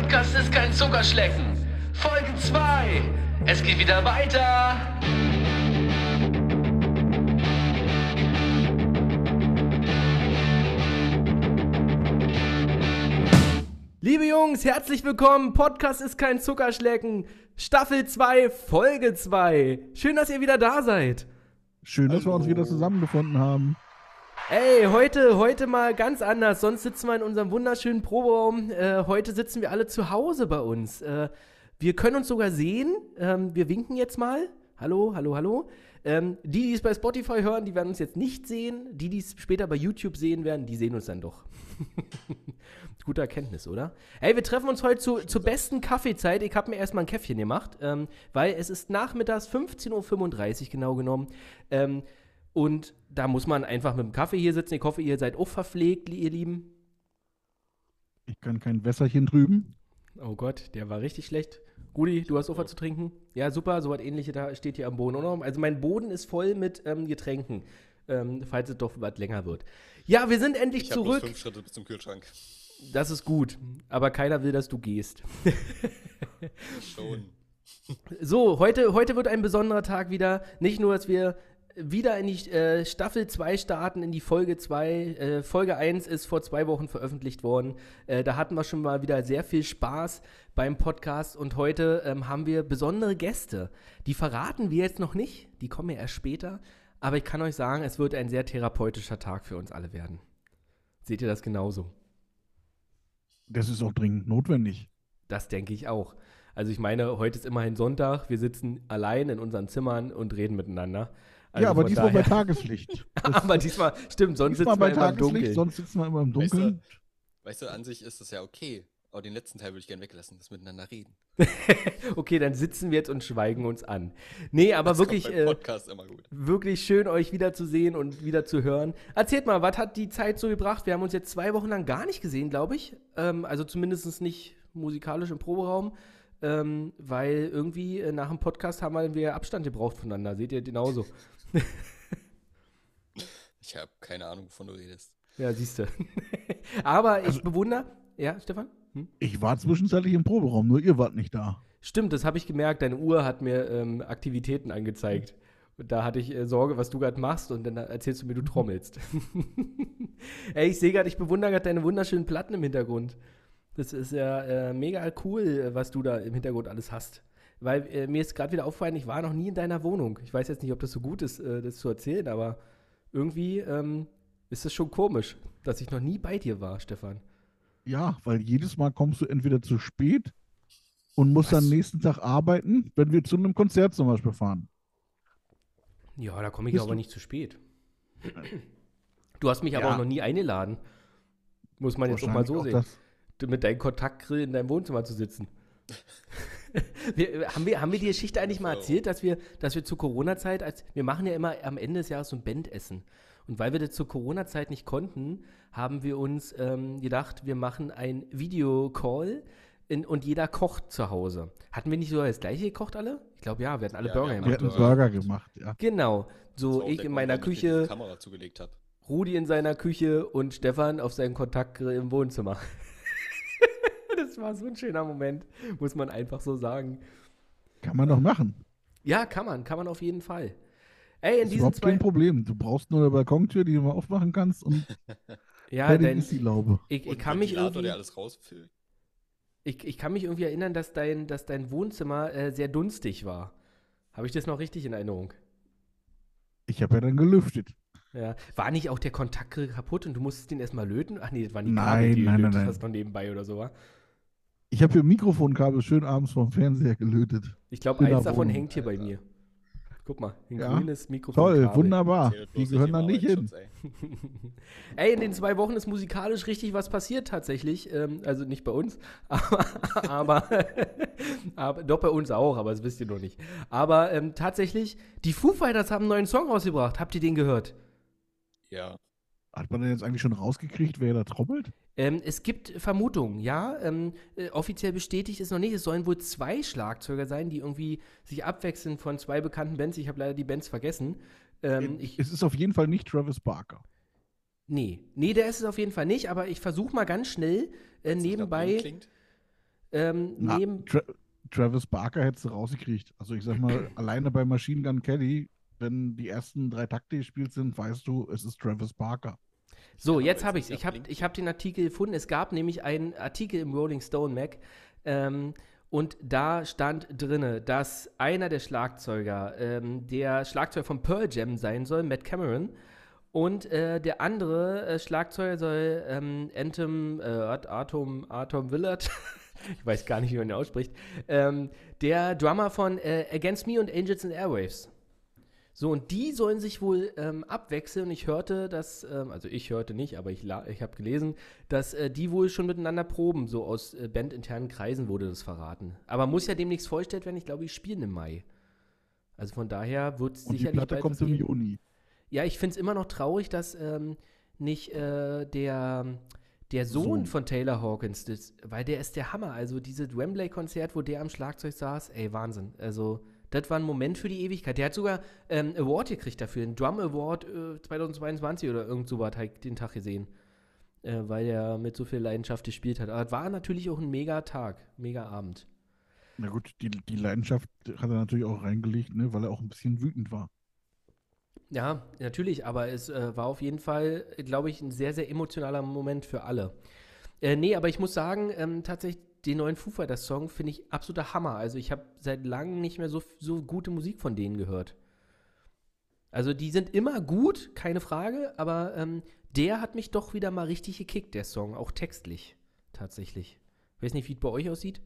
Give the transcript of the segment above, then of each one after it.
Podcast ist kein Zuckerschlecken. Folge 2. Es geht wieder weiter. Liebe Jungs, herzlich willkommen. Podcast ist kein Zuckerschlecken. Staffel 2, Folge 2. Schön, dass ihr wieder da seid. Schön, dass wir uns wieder zusammengefunden haben. Ey, heute, heute mal ganz anders. Sonst sitzen wir in unserem wunderschönen Proberaum. Äh, heute sitzen wir alle zu Hause bei uns. Äh, wir können uns sogar sehen. Ähm, wir winken jetzt mal. Hallo, hallo, hallo. Ähm, die, die es bei Spotify hören, die werden uns jetzt nicht sehen. Die, die es später bei YouTube sehen werden, die sehen uns dann doch. Gute Erkenntnis, oder? Ey, wir treffen uns heute zu, zur besten Kaffeezeit. Ich habe mir erstmal ein Käffchen gemacht, ähm, weil es ist nachmittags 15.35 Uhr genau genommen. Ähm, und da muss man einfach mit dem Kaffee hier sitzen. Ich hoffe, ihr seid auch verpflegt, ihr Lieben. Ich kann kein Wässerchen drüben. Oh Gott, der war richtig schlecht. Rudi, du hast auch was zu trinken? Ja, super, so was ähnliches da steht hier am Boden. Oder? Also mein Boden ist voll mit ähm, Getränken, ähm, falls es doch was länger wird. Ja, wir sind endlich Ich zurück. habe fünf Schritte bis zum Kühlschrank. Das ist gut, aber keiner will, dass du gehst. Schon. So, heute, heute wird ein besonderer Tag wieder. Nicht nur, dass wir wieder in die äh, Staffel 2 starten, in die Folge 2. Äh, Folge 1 ist vor zwei Wochen veröffentlicht worden. Äh, da hatten wir schon mal wieder sehr viel Spaß beim Podcast und heute ähm, haben wir besondere Gäste. Die verraten wir jetzt noch nicht, die kommen ja erst später. Aber ich kann euch sagen, es wird ein sehr therapeutischer Tag für uns alle werden. Seht ihr das genauso? Das ist auch dringend notwendig. Das denke ich auch. Also ich meine, heute ist immerhin Sonntag, wir sitzen allein in unseren Zimmern und reden miteinander. Also ja, aber diesmal bei daher- Tageslicht. Das- aber diesmal, stimmt, sonst diesmal sitzen bei wir immer im Tageslicht, Dunkeln. sonst sitzen wir immer im Weißt du- Dunkeln. Weißt du, an sich ist das ja okay. Aber den letzten Teil würde ich gerne weglassen, das miteinander reden. Okay, dann sitzen wir jetzt und schweigen uns an. Nee, aber Das wirklich, äh, Podcast immer gut. wirklich schön, euch wiederzusehen und wieder zu hören. Erzählt mal, was hat die Zeit so gebracht? Wir haben uns jetzt zwei Wochen lang gar nicht gesehen, glaube ich. Ähm, also zumindest nicht musikalisch im Proberaum. Ähm, weil irgendwie äh, nach dem Podcast haben wir Abstand gebraucht voneinander. Seht ihr genauso. Ich habe keine Ahnung, wovon du redest. Ja, siehst du. Aber ich Also- bewundere. Ja, Stefan? Hm? Ich war zwischenzeitlich im Proberaum, nur ihr wart nicht da. Stimmt, das habe ich gemerkt. Deine Uhr hat mir ähm, Aktivitäten angezeigt. Und da hatte ich äh, Sorge, was du gerade machst, und dann erzählst du mir, du trommelst. Ey, ich sehe gerade, ich bewundere gerade deine wunderschönen Platten im Hintergrund. Das ist ja äh, mega cool, was du da im Hintergrund alles hast. Weil äh, mir ist gerade wieder aufgefallen, ich war noch nie in deiner Wohnung. Ich weiß jetzt nicht, ob das so gut ist, äh, das zu erzählen, aber irgendwie ähm, ist es schon komisch, dass ich noch nie bei dir war, Stefan. Ja, weil jedes Mal kommst du entweder zu spät und musst dann Was? nächsten Tag arbeiten, wenn wir zu einem Konzert zum Beispiel fahren. Ja, da komme ich Bist aber du- nicht zu spät. Du hast mich aber Ja. auch noch nie eingeladen. Muss man jetzt auch mal so sehen. auch Du mit deinem Kontaktgrill in deinem Wohnzimmer zu sitzen. wir, haben, wir, haben wir die Geschichte eigentlich mal erzählt, dass wir, dass wir zur Corona-Zeit, als wir machen ja immer am Ende des Jahres so ein Bandessen. Und weil wir das zur Corona-Zeit nicht konnten, haben wir uns ähm, gedacht, wir machen ein Videocall in, und jeder kocht zu Hause. Hatten wir nicht sogar das gleiche gekocht alle? Ich glaube ja, wir hatten alle Ja, Burger wir haben Wir gemacht. hatten Burger. Burger gemacht, ja. Genau. So ich in Grund, meiner ich die Küche, Kamera zugelegt habe. Rudi in seiner Küche und Stefan auf seinem Kontaktgrill im Wohnzimmer. das war so ein schöner Moment, muss man einfach so sagen. Kann man doch machen. Ja, kann man, kann man auf jeden Fall. Ey, in ist diesen überhaupt zwei. kein Problem. Du brauchst nur eine Balkontür, die du mal aufmachen kannst und Ja, denn ist die Laube. ich, ich, kann mich irgendwie, der alles rausfüllt. ich, ich kann mich irgendwie erinnern, dass dein, dass dein Wohnzimmer äh, sehr dunstig war. Habe ich das noch richtig in Erinnerung? Ich habe ja dann gelüftet. Ja. War nicht auch der Kontaktgrill kaputt und du musstest den erstmal löten? Ach nee, das waren die Nein, Kabel, die du nein, nein, nein. hast noch nebenbei oder so, wa? Ich habe hier Mikrofonkabel schön abends vom Fernseher gelötet. Ich glaube, eins davon Wohnung, hängt hier bei mir. Guck mal, ein Ja. grünes Mikrofon. Toll, wunderbar. Die gehören da nicht hin. Ey. Ey, in den zwei Wochen ist musikalisch richtig was passiert tatsächlich. Ähm, also nicht bei uns, aber, aber, aber doch bei uns auch, aber das wisst ihr noch nicht. Aber ähm, tatsächlich, die Foo Fighters haben einen neuen Song rausgebracht. Habt ihr den gehört? Ja. Hat man denn jetzt eigentlich schon rausgekriegt, wer da trommelt? Ähm, es gibt Vermutungen, ja. Ähm, äh, offiziell bestätigt ist noch nicht. Es sollen wohl zwei Schlagzeuger sein, die irgendwie sich abwechseln von zwei bekannten Bands. Ich habe leider die Bands vergessen. Ähm, ich, es ist auf jeden Fall nicht Travis Barker. nee, nee, der ist es auf jeden Fall nicht, aber ich versuche mal ganz schnell äh, nebenbei. Ähm, Na, neben, Tra Travis Barker hättest du rausgekriegt. Also ich sag mal, alleine bei Machine Gun Kelly, wenn die ersten drei Takte gespielt sind, weißt du, es ist Travis Barker. So, jetzt habe ich ja Ich habe ich hab den Artikel gefunden. Es gab nämlich einen Artikel im Rolling Stone Mac. Ähm, und da stand drinne, dass einer der Schlagzeuger ähm, der Schlagzeuger von Pearl Jam sein soll, Matt Cameron. Und äh, der andere äh, Schlagzeuger soll ähm, Anthem, äh, Atom, Atom Willard, ich weiß gar nicht, wie man ihn ausspricht, ähm, der Drummer von äh, Against Me und Angels and Airwaves. So, und die sollen sich wohl ähm, abwechseln. Und ich hörte, dass, ähm, also ich hörte nicht, aber ich, ich habe gelesen, dass äh, die wohl schon miteinander proben. So aus äh, bandinternen Kreisen wurde das verraten. Aber muss ja demnächst vorgestellt werden. Ich glaube, die spielen im Mai. Also von daher wird es Und die sicherlich Platte bald kommt im. Juni. Ja, ich finde es immer noch traurig, dass ähm, nicht äh, der, der Sohn, Sohn. von Taylor Hawkins, das, weil der ist der Hammer. Also dieses Wembley-Konzert, wo der am Schlagzeug saß, ey, Wahnsinn. Also, das war ein Moment für die Ewigkeit. Der hat sogar ähm, Award gekriegt dafür, einen Drum Award äh, 2022 oder irgend sowas, habe ich den Tag gesehen. Äh, weil er mit so viel Leidenschaft gespielt hat. Aber es war natürlich auch ein mega Tag, mega Abend. Na gut, die, die Leidenschaft hat er natürlich auch reingelegt, ne, weil er auch ein bisschen wütend war. Ja, natürlich, aber es äh, war auf jeden Fall, glaube ich, ein sehr, sehr emotionaler Moment für alle. Äh, nee, aber ich muss sagen, ähm, tatsächlich, den neuen Foo Fighters Song finde ich absoluter Hammer. Also ich habe seit langem nicht mehr so, so gute Musik von denen gehört. Also die sind immer gut, keine Frage, aber ähm, der hat mich doch wieder mal richtig gekickt, der Song, auch textlich, tatsächlich. Ich weiß nicht, wie es bei euch aussieht.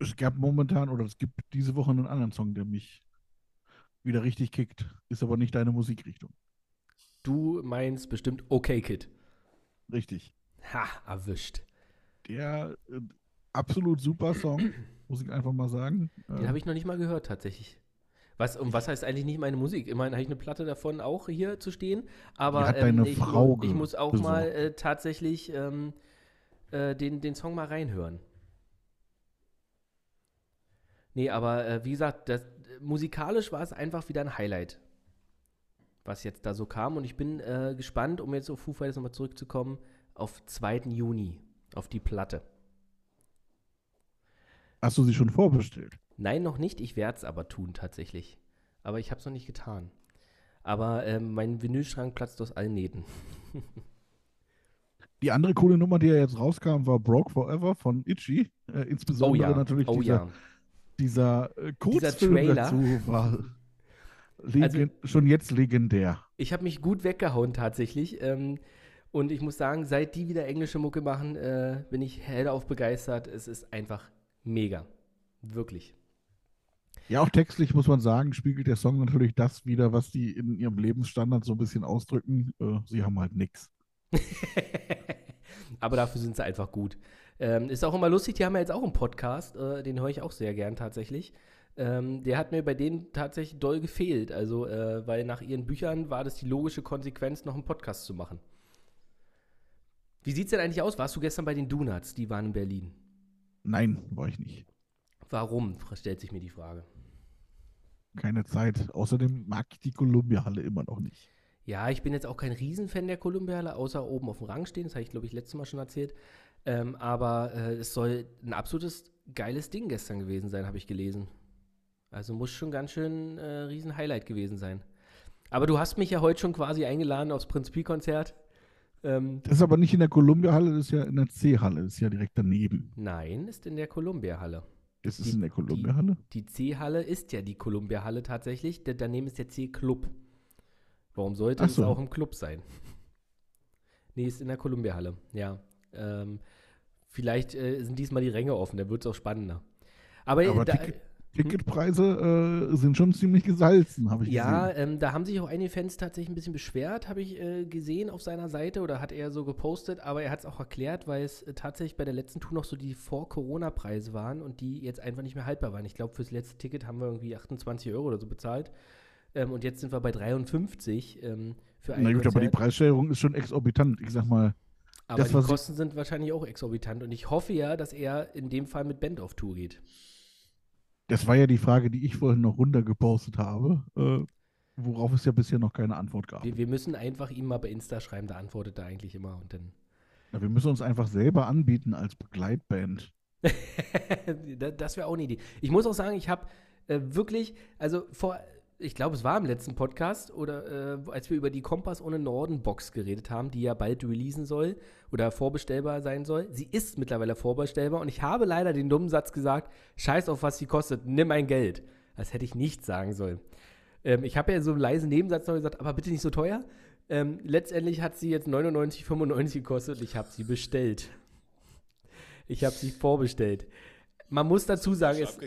Es gab momentan, oder es gibt diese Woche einen anderen Song, der mich wieder richtig kickt. Ist aber nicht deine Musikrichtung. Du meinst bestimmt Okay Kid. Richtig. Ha, erwischt. Der äh, absolut super Song, muss ich einfach mal sagen. Den habe ich noch nicht mal gehört, tatsächlich. Was, und was heißt eigentlich nicht meine Musik? Immerhin habe ich eine Platte davon auch hier zu stehen. Aber deine ich, Frau ich muss auch besorgt. mal äh, tatsächlich ähm, äh, den, den Song mal reinhören. Nee, aber äh, wie gesagt, das, musikalisch war es einfach wieder ein Highlight, was jetzt da so kam. Und ich bin äh, gespannt, um jetzt auf Foo Fighters nochmal zurückzukommen, auf 2. Juni, auf die Platte. Hast du sie schon vorbestellt? Nein, noch nicht. Ich werde es aber tun, tatsächlich. Aber ich habe es noch nicht getan. Aber ähm, mein Vinylschrank platzt aus allen Nähten. Die andere coole Nummer, die ja jetzt rauskam, war Broke Forever von Itchy. Äh, insbesondere natürlich oh dieser, ja. dieser äh, Kurzfilm Trailer. dazu war Also- schon jetzt legendär. Ich habe mich gut weggehauen, tatsächlich. Ähm, und ich muss sagen, seit die wieder englische Mucke machen, äh, bin ich hellauf begeistert. Es ist einfach mega. Wirklich. Ja, auch textlich muss man sagen, spiegelt der Song natürlich das wieder, was die in ihrem Lebensstandard so ein bisschen ausdrücken. Äh, sie haben halt nichts. Aber dafür sind sie einfach gut. Ähm, ist auch immer lustig, die haben ja jetzt auch einen Podcast, äh, den höre ich auch sehr gern tatsächlich. Ähm, der hat mir bei denen tatsächlich doll gefehlt. Also, äh, weil nach ihren Büchern war das die logische Konsequenz, noch einen Podcast zu machen. Wie sieht's denn eigentlich aus? Warst du gestern bei den Donuts? Die waren in Berlin. Nein, war ich nicht. Warum? stellt sich mir die Frage. Keine Zeit. Außerdem mag ich die Columbia-Halle immer noch nicht. Ja, ich bin jetzt auch kein Riesenfan der Kolumbiale, außer oben auf dem Rang stehen. Das habe ich, glaube ich, letztes Mal schon erzählt. Ähm, aber äh, es soll ein absolutes geiles Ding gestern gewesen sein, habe ich gelesen. Also muss schon ganz schön äh, riesen Highlight gewesen sein. Aber du hast mich ja heute schon quasi eingeladen aufs Prinz Pi-Konzert. Ähm, Das ist aber nicht in der Columbia-Halle, das ist ja in der C-Halle, das ist ja direkt daneben. nein, ist in der Columbia-Halle. Das ist Die- in der Columbia-Halle? Die C-Halle ist ja die Columbia-Halle tatsächlich. Daneben ist der C-Club. Warum sollte Ach es so. auch im Club sein? nee, ist in der Columbia-Halle, ja. Ähm, vielleicht äh, sind diesmal die Ränge offen, dann wird es auch spannender. Aber, Aber da, Ticket- Ticketpreise äh, sind schon ziemlich gesalzen, habe ich ja, gesehen. ähm, da haben sich auch einige Fans tatsächlich ein bisschen beschwert, habe ich äh, gesehen auf seiner Seite oder hat er so gepostet, aber er hat es auch erklärt, weil es äh, tatsächlich bei der letzten Tour noch so die Vor-Corona-Preise waren und die jetzt einfach nicht mehr haltbar waren. Ich glaube, fürs letzte Ticket haben wir irgendwie 28 Euro oder so bezahlt. Ähm, und jetzt sind wir bei 53 ähm, für ein Na gut, aber die Konzert. Preissteigerung ist schon exorbitant. Ich sag mal, Aber das, die Kosten sind wahrscheinlich auch exorbitant und ich hoffe ja, dass er in dem Fall mit Band auf Tour geht. Das war ja die Frage, die ich vorhin noch runtergepostet habe, äh, worauf es ja bisher noch keine Antwort gab. Wir, wir müssen einfach ihm mal bei Insta schreiben, da antwortet er eigentlich immer und dann. Na, wir müssen uns einfach selber anbieten als Begleitband. Da- das wäre auch eine Idee. Ich muss auch sagen, ich habe äh, wirklich, also vor, ich glaube, es war im letzten Podcast oder äh, als wir über die Kompass ohne Norden Box geredet haben, die ja bald releasen soll oder vorbestellbar sein soll. Sie ist mittlerweile vorbestellbar und ich habe leider den dummen Satz gesagt: Scheiß auf, was sie kostet, nimm mein Geld. Das hätte ich nicht sagen sollen. Ähm, ich habe ja so einen leisen Nebensatz noch gesagt, aber bitte nicht so teuer. Ähm, letztendlich hat sie jetzt 99,95 gekostet und ich habe sie bestellt. Ich habe sie vorbestellt. Man muss dazu sagen, es.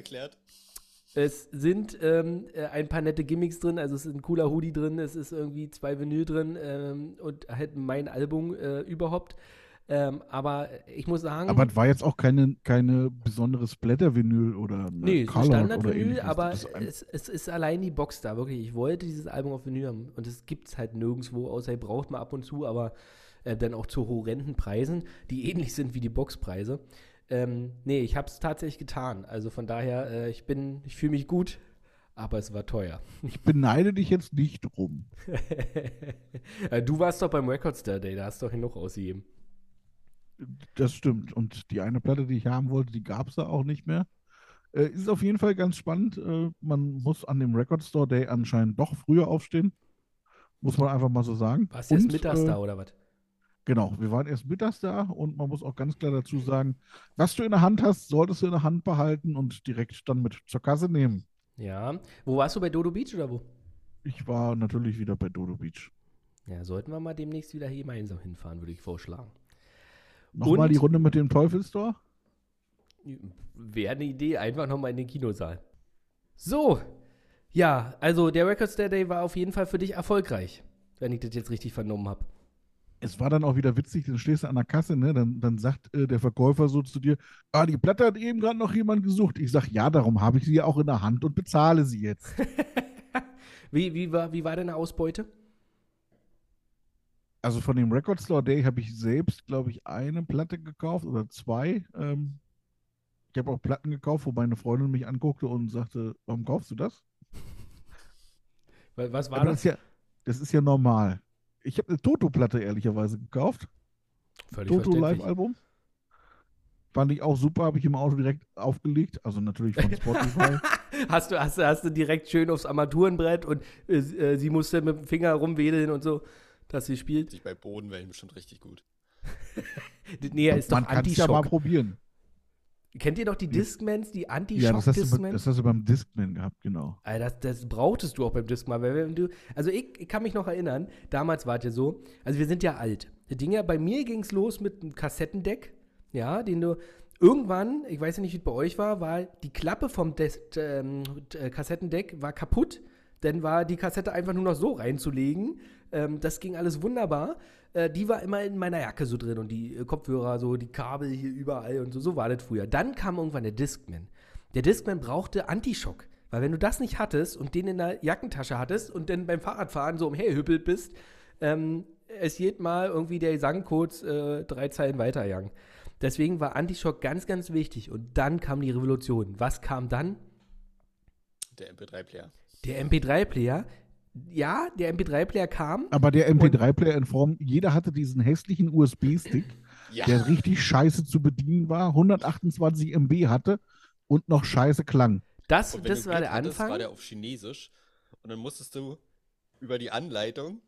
Es sind ähm, äh, ein paar nette Gimmicks drin, also es ist ein cooler Hoodie drin, es ist irgendwie zwei Vinyl drin ähm, und halt mein Album äh, überhaupt. Ähm, aber ich muss sagen, Aber es war jetzt auch keine, keine besondere Splatter-Vinyl oder eine nee, Standard-Vinyl, aber es, es ist allein die Box da, wirklich. Ich wollte dieses Album auf Vinyl haben und es gibt es halt nirgendwo, außer ihr braucht mal ab und zu, aber äh, dann auch zu horrenden Preisen, die ähnlich sind wie die Boxpreise. Ähm, nee, ich habe es tatsächlich getan. Also von daher, äh, ich bin, ich fühle mich gut, aber es war teuer. ich beneide dich jetzt nicht drum. Äh, du warst doch beim Record Star Day, da hast du doch genug ausgegeben. Das stimmt. Und die eine Platte, die ich haben wollte, die gab es da auch nicht mehr. Äh, ist auf jeden Fall ganz spannend. Äh, man muss an dem Record Store Day anscheinend doch früher aufstehen. Muss man einfach mal so sagen. Warst du Und, mittags äh, da oder was? Genau, wir waren erst mittags da und man muss auch ganz klar dazu sagen, was du in der Hand hast, solltest du in der Hand behalten und direkt dann mit zur Kasse nehmen. Ja. Wo warst du bei Dodo Beach oder wo? Ich war natürlich wieder bei Dodo Beach. Ja, sollten wir mal demnächst wieder hier gemeinsam hinfahren, würde ich vorschlagen. Nochmal die Runde mit dem Teufelstor. Wäre eine Idee, einfach nochmal in den Kinosaal. So, ja, also der Record Store Day war auf jeden Fall für dich erfolgreich, wenn ich das jetzt richtig vernommen habe. Es war dann auch wieder witzig, dann stehst du an der Kasse, ne? Dann, dann sagt äh, der Verkäufer so zu dir, ah, die Platte hat eben gerade noch jemand gesucht. Ich sag, ja, darum habe ich sie ja auch in der Hand und bezahle sie jetzt. Wie, wie, war, wie war deine Ausbeute? Also von dem Record Store Day habe ich selbst, glaube ich, eine Platte gekauft oder zwei. Ähm, ich habe auch Platten gekauft, wo meine Freundin mich anguckte und sagte, warum kaufst du das? Wa- Was war das? das ist ja, das ist ja normal. Ich habe eine Toto-Platte ehrlicherweise gekauft. Völlig Toto. Live-Album. Fand ich auch super, habe ich im Auto direkt aufgelegt. Also natürlich von Spotify. Hast du, hast, du- hast du direkt schön aufs Armaturenbrett und äh, äh, sie musste mit dem Finger rumwedeln und so, dass sie spielt. Sich bei Bodenwellen bestimmt richtig gut. Nee, ist doch Man kann es ja mal probieren. Kennt ihr doch die Discmans, die Ja, das hast, du, das hast du beim Discman gehabt, genau. Alter, das, das brauchtest du auch beim Discman, weil wenn du, also ich, ich kann mich noch erinnern, damals war es ja so, also wir sind ja alt. Das Ding ja, bei mir ging es los mit einem Kassettendeck, ja, den du irgendwann, ich weiß ja nicht, wie es bei euch war, war die Klappe vom Des, ähm, äh, Kassettendeck war kaputt, dann war die Kassette einfach nur noch so reinzulegen. Ähm, das ging alles wunderbar. Äh, die war immer in meiner Jacke so drin und die äh, Kopfhörer, so die Kabel hier überall und so. So war das früher. Dann kam irgendwann der Discman. Der Discman brauchte Antischock. Weil wenn du das nicht hattest und den in der Jackentasche hattest und dann beim Fahrradfahren so umherhüppelt bist, ähm, es jedes Mal irgendwie der Gesang kurz äh, drei Zeilen weitergegangen. Deswegen war Antischock ganz, ganz wichtig. Und dann kam die Revolution. Was kam dann? Der MP3-Player. Der MP3-Player. Ja, der MP3-Player kam. Aber der MP3-Player in Form, jeder hatte diesen hässlichen USB-Stick, Ja. der richtig scheiße zu bedienen war, 128 MB hatte und noch scheiße klang. Das, Und wenn das du war Glück der hattest, Anfang. war der auf Chinesisch. Und dann musstest du über die Anleitung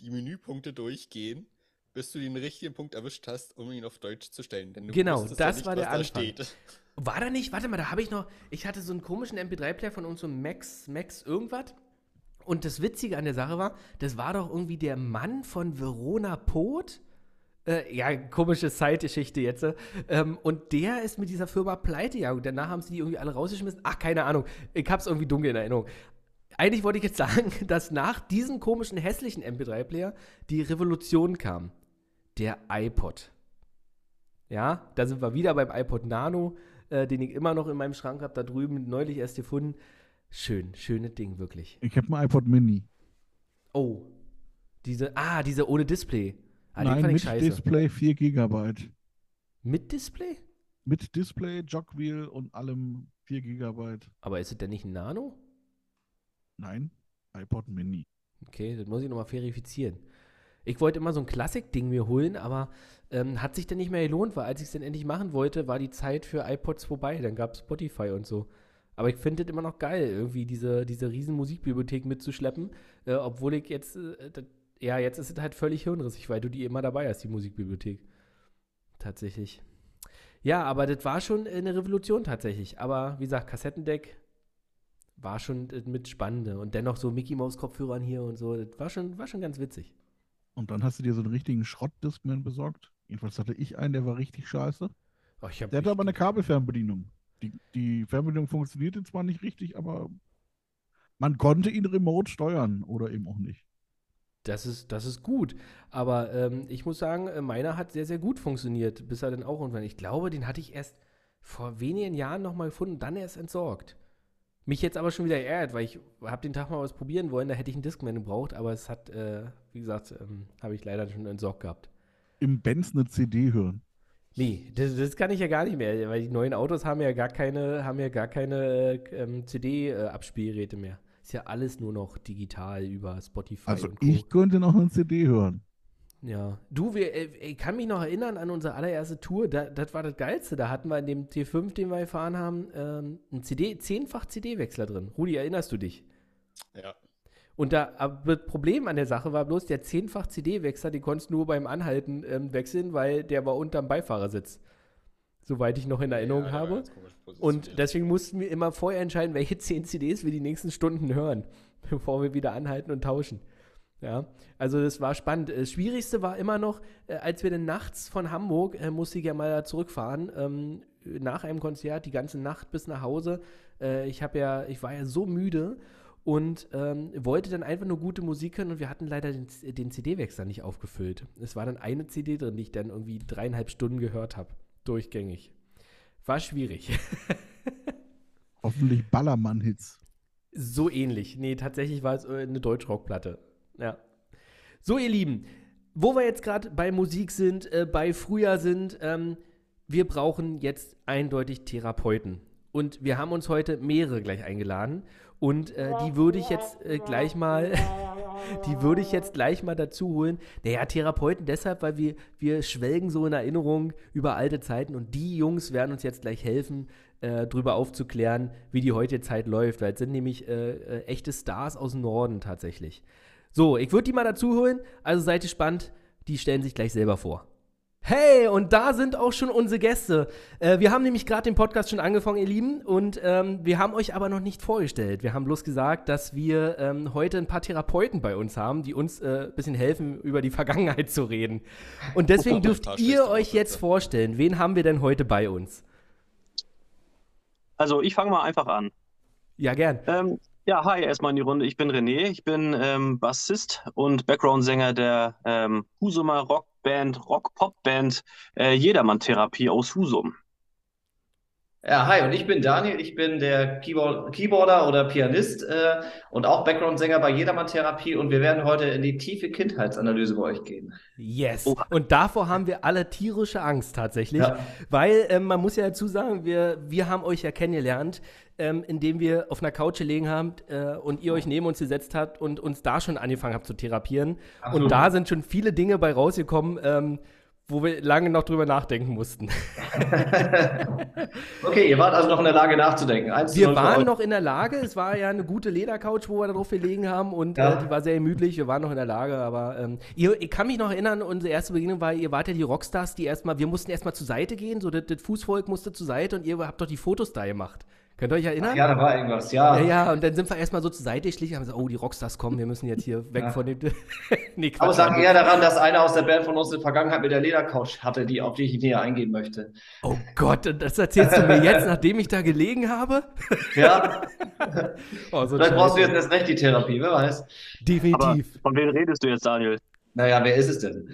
die Menüpunkte durchgehen, bis du den richtigen Punkt erwischt hast, um ihn auf Deutsch zu stellen. Denn du Genau, wusstest das nicht, war was der da Anfang. steht. War da nicht? Warte mal, da habe ich noch. Ich hatte so einen komischen MP3-Player von uns, so ein Max, Max irgendwas. Und das Witzige an der Sache war, das war doch irgendwie der Mann von Verona Pot. Äh, ja, komische Zeitgeschichte jetzt. äh. Ähm, und der ist mit dieser Firma pleite ja. Und danach haben sie die irgendwie alle rausgeschmissen. Ach, keine Ahnung. Ich hab's irgendwie dunkel in Erinnerung. Eigentlich wollte ich jetzt sagen, dass nach diesem komischen, hässlichen MP3-Player die Revolution kam. Der iPod. Ja, da sind wir wieder beim iPod Nano, äh, den ich immer noch in meinem Schrank habe, da drüben neulich erst gefunden. Schön, schönes Ding, wirklich. Ich habe ein iPod Mini. Oh, diese, ah, diese ohne Display. Ah, Nein, mit scheiße. Display 4 GB. Mit Display? Mit Display, Jogwheel und allem 4 GB. Aber ist es denn nicht ein Nano? Nein, iPod Mini. Okay, das muss ich nochmal verifizieren. Ich wollte immer so ein Klassik-Ding mir holen, aber ähm, hat sich dann nicht mehr gelohnt, weil als ich es dann endlich machen wollte, war die Zeit für iPods vorbei. Dann gab es Spotify und so. Aber ich finde es immer noch geil, irgendwie diese, diese riesen Musikbibliothek mitzuschleppen, äh, obwohl ich jetzt, äh, das, ja, jetzt ist es halt völlig hirnrissig, weil du die immer dabei hast, die Musikbibliothek. Tatsächlich. Ja, aber das war schon eine Revolution tatsächlich. Aber wie gesagt, Kassettendeck war schon äh, mit Spannende. Und dennoch so Mickey Mouse Kopfhörern hier und so, das war schon, war schon ganz witzig. Und dann hast du dir so einen richtigen Schrott-Discman besorgt. Jedenfalls hatte ich einen, der war richtig scheiße. Oh, Der hatte aber eine Kabelfernbedienung. Die, die Fernbedienung funktionierte zwar nicht richtig, aber man konnte ihn remote steuern oder eben auch nicht. Das ist, das ist gut. Aber ähm, ich muss sagen, äh, meiner hat sehr, sehr gut funktioniert, bis er dann auch irgendwann. Ich glaube, den hatte ich erst vor wenigen Jahren nochmal gefunden, dann erst entsorgt. Mich jetzt aber schon wieder geärgert, weil ich habe den Tag mal was probieren wollen, da hätte ich einen Discman gebraucht, aber es hat, äh, wie gesagt, ähm, habe ich leider schon entsorgt gehabt. Im Benz eine CD hören. Nee, das, das kann ich ja gar nicht mehr, weil die neuen Autos haben ja gar keine, haben ja gar keine äh, ähm, CD-Abspielgeräte mehr. Ist ja alles nur noch digital über Spotify Also und Co. ich könnte noch eine CD hören. Ja. Du, wir, äh, ich kann mich noch erinnern an unsere allererste Tour. Da, das war das Geilste. Da hatten wir in dem T5, den wir gefahren haben, ähm, einen CD, zehnfach CD-Wechsler drin. Rudi, erinnerst du dich? Ja. Und da, aber das Problem an der Sache war bloß, der zehnfach CD-Wechsler, den konntest du nur beim Anhalten ähm, wechseln, weil der war unterm Beifahrersitz. Soweit ich noch in Erinnerung Ja, habe. Und deswegen mussten wir immer vorher entscheiden, welche 10 CDs wir die nächsten Stunden hören, bevor wir wieder anhalten und tauschen. Ja, also das war spannend. Das Schwierigste war immer noch, äh, als wir dann nachts von Hamburg, äh, musste ich ja mal da zurückfahren, ähm, nach einem Konzert, die ganze Nacht bis nach Hause. Äh, ich habe ja, ich war ja so müde und ähm, wollte dann einfach nur gute Musik hören und wir hatten leider den, den CD-Wechsler nicht aufgefüllt. Es war dann eine CD drin, die ich dann irgendwie dreieinhalb Stunden gehört habe. Durchgängig. War schwierig. Hoffentlich Ballermann-Hits. So ähnlich. Nee, tatsächlich war es äh, eine Deutschrockplatte. Ja. So, ihr Lieben, wo wir jetzt gerade bei Musik sind, äh, bei Frühjahr sind, ähm, wir brauchen jetzt eindeutig Therapeuten. Und wir haben uns heute mehrere gleich eingeladen. Und äh, die würde ich jetzt äh, gleich mal, die würde ich jetzt gleich mal dazu holen. Naja, Therapeuten deshalb, weil wir, wir schwelgen so in Erinnerung über alte Zeiten und die Jungs werden uns jetzt gleich helfen, äh, drüber aufzuklären, wie die heutige Zeit läuft. Weil es sind nämlich äh, äh, echte Stars aus dem Norden tatsächlich. So, ich würde die mal dazu holen. Also seid gespannt, die stellen sich gleich selber vor. Hey, und da sind auch schon unsere Gäste. Äh, wir haben nämlich gerade den Podcast schon angefangen, ihr Lieben, und ähm, wir haben euch aber noch nicht vorgestellt. Wir haben bloß gesagt, dass wir ähm, heute ein paar Therapeuten bei uns haben, die uns äh, ein bisschen helfen, über die Vergangenheit zu reden. Und deswegen dürft ihr euch jetzt vorstellen, wen haben wir denn heute bei uns? Also ich fange mal einfach an. Ja, gern. Ähm, ja, hi, erstmal in die Runde. Ich bin René, ich bin ähm, Bassist und Background-Sänger der ähm, Husumer Rockband, Rock-Pop-Band äh, Jedermann-Therapie aus Husum. Ja, hi, und ich bin Daniel, ich bin der Keyboard Keyboarder oder Pianist äh, und auch Background-Sänger bei Jedermann Therapie und wir werden heute in die tiefe Kindheitsanalyse bei euch gehen. Yes. Oh. Und davor haben wir alle tierische Angst tatsächlich. Ja. Weil ähm, man muss ja dazu sagen, wir, wir haben euch ja kennengelernt, ähm, indem wir auf einer Couch gelegen haben äh, und ihr euch neben uns gesetzt habt und uns da schon angefangen habt zu therapieren. Absolut. Und da sind schon viele Dinge bei rausgekommen, ähm, wo wir lange noch drüber nachdenken mussten. Okay, ihr wart also noch in der Lage nachzudenken. Eins Wir waren noch in der Lage, es war ja eine gute Ledercouch, wo wir darauf gelegen haben und Ja. äh, die war sehr gemütlich, wir waren noch in der Lage, aber ähm, ihr, ich kann mich noch erinnern, unsere erste Begegnung war, ihr wart ja die Rockstars, die erstmal, wir mussten erstmal zur Seite gehen, so das, das Fußvolk musste zur Seite und ihr habt doch die Fotos da gemacht. Könnt ihr euch erinnern? Ja, da war irgendwas, ja. Ja, ja, und dann sind wir erstmal so zur Seite geschlichen und haben gesagt, oh, die Rockstars kommen, wir müssen jetzt hier weg Ja. von dem. nee, Aber es Quatsch. lag eher daran, dass einer aus der Band von uns in der Vergangenheit mit der Ledercouch hatte, die, auf die ich näher eingehen möchte. Oh Gott, und das erzählst du mir jetzt, nachdem ich da gelegen habe? Ja, Oh, so vielleicht brauchst du jetzt erst recht die Therapie, wer weiß. Aber Definitiv. von wem redest du jetzt, Daniel? Naja, wer ist es denn?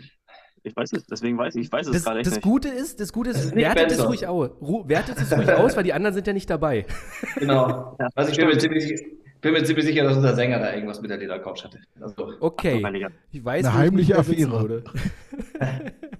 Ich weiß es, deswegen weiß ich, ich weiß es Das, gerade echt das nicht. Gute ist, das Gute Das ist, nicht wertet es ruhig aus. Ru wertet es ruhig aus, weil die anderen sind ja nicht dabei. Genau. Ja, Also ich bin mir, ziemlich, bin mir ziemlich sicher, dass unser Sänger da irgendwas mit der Ledercouch hatte. Also, Okay. Ich weiß, Eine heimliche Affäre.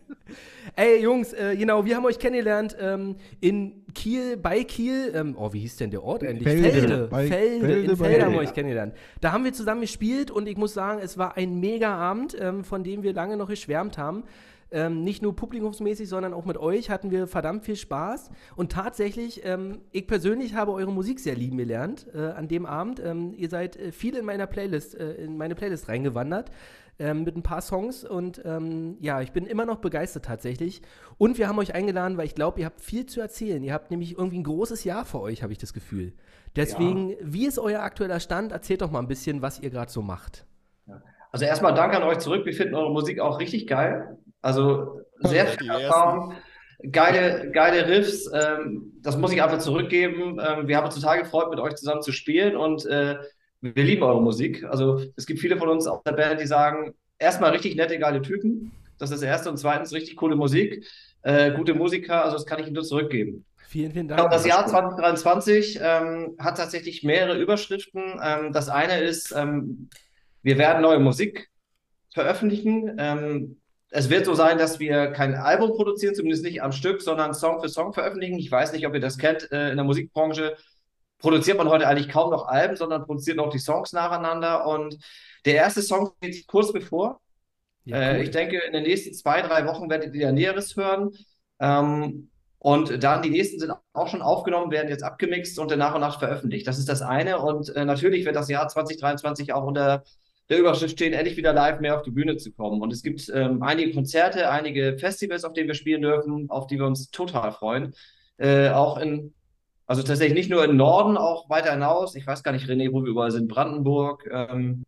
Ey, Jungs, äh, genau, wir haben euch kennengelernt ähm, in Kiel, bei Kiel. Ähm, oh, wie hieß denn der Ort eigentlich? Felde. Felde. Bei- Felde. Felde in Felde haben wir euch kennengelernt. Da haben wir zusammen gespielt und ich muss sagen, es war ein mega Abend, ähm, von dem wir lange noch geschwärmt haben. Ähm, nicht nur publikumsmäßig, sondern auch mit euch hatten wir verdammt viel Spaß. Und tatsächlich, ähm, ich persönlich habe eure Musik sehr lieben gelernt äh, an dem Abend. Ähm, ihr seid äh, viel in meiner Playlist, äh, in meine Playlist reingewandert ähm, mit ein paar Songs und ähm, ja, ich bin immer noch begeistert tatsächlich. Und wir haben euch eingeladen, weil ich glaube, ihr habt viel zu erzählen. Ihr habt nämlich irgendwie ein großes Jahr vor euch, habe ich das Gefühl. Deswegen, wie ist euer aktueller Stand? Erzählt doch mal ein bisschen, was ihr gerade so macht. Also erstmal Dank an euch zurück. Wir finden eure Musik auch richtig geil. Also sehr Ja, viel. Erfahrung, geile, geile Riffs. Ähm, das muss ich einfach zurückgeben. Ähm, wir haben uns total gefreut, mit euch zusammen zu spielen und äh, wir lieben eure Musik. Also es gibt viele von uns aus der Band, die sagen, erstmal richtig nette, geile Typen. Das ist das Erste. Und zweitens richtig coole Musik, äh, gute Musiker. Also das kann ich ihnen nur zurückgeben. Vielen, vielen Ja, Dank. und das Jahr 2023 ähm, hat tatsächlich mehrere Überschriften. Ähm, das eine ist, ähm, wir werden neue Musik veröffentlichen. Ähm, es wird so sein, dass wir kein Album produzieren, zumindest nicht am Stück, sondern Song für Song veröffentlichen. Ich weiß nicht, ob ihr das kennt. Äh, in der Musikbranche produziert man heute eigentlich kaum noch Alben, sondern produziert noch die Songs nacheinander. Und der erste Song steht kurz bevor. Ja, Äh, cool. ich denke, in den nächsten zwei, drei Wochen werdet ihr Näheres hören. Ähm, und dann die nächsten sind auch schon aufgenommen, werden jetzt abgemixt und dann nach und nach veröffentlicht. Das ist das eine. Und äh, natürlich wird das Jahr 2023 auch unter der Überschrift stehen, endlich wieder live mehr auf die Bühne zu kommen. Und es gibt ähm, einige Konzerte, einige Festivals, auf denen wir spielen dürfen, auf die wir uns total freuen. Äh, auch in, also tatsächlich nicht nur im Norden, auch weiter hinaus. Ich weiß gar nicht, René, wo wir überall sind. Brandenburg, ähm,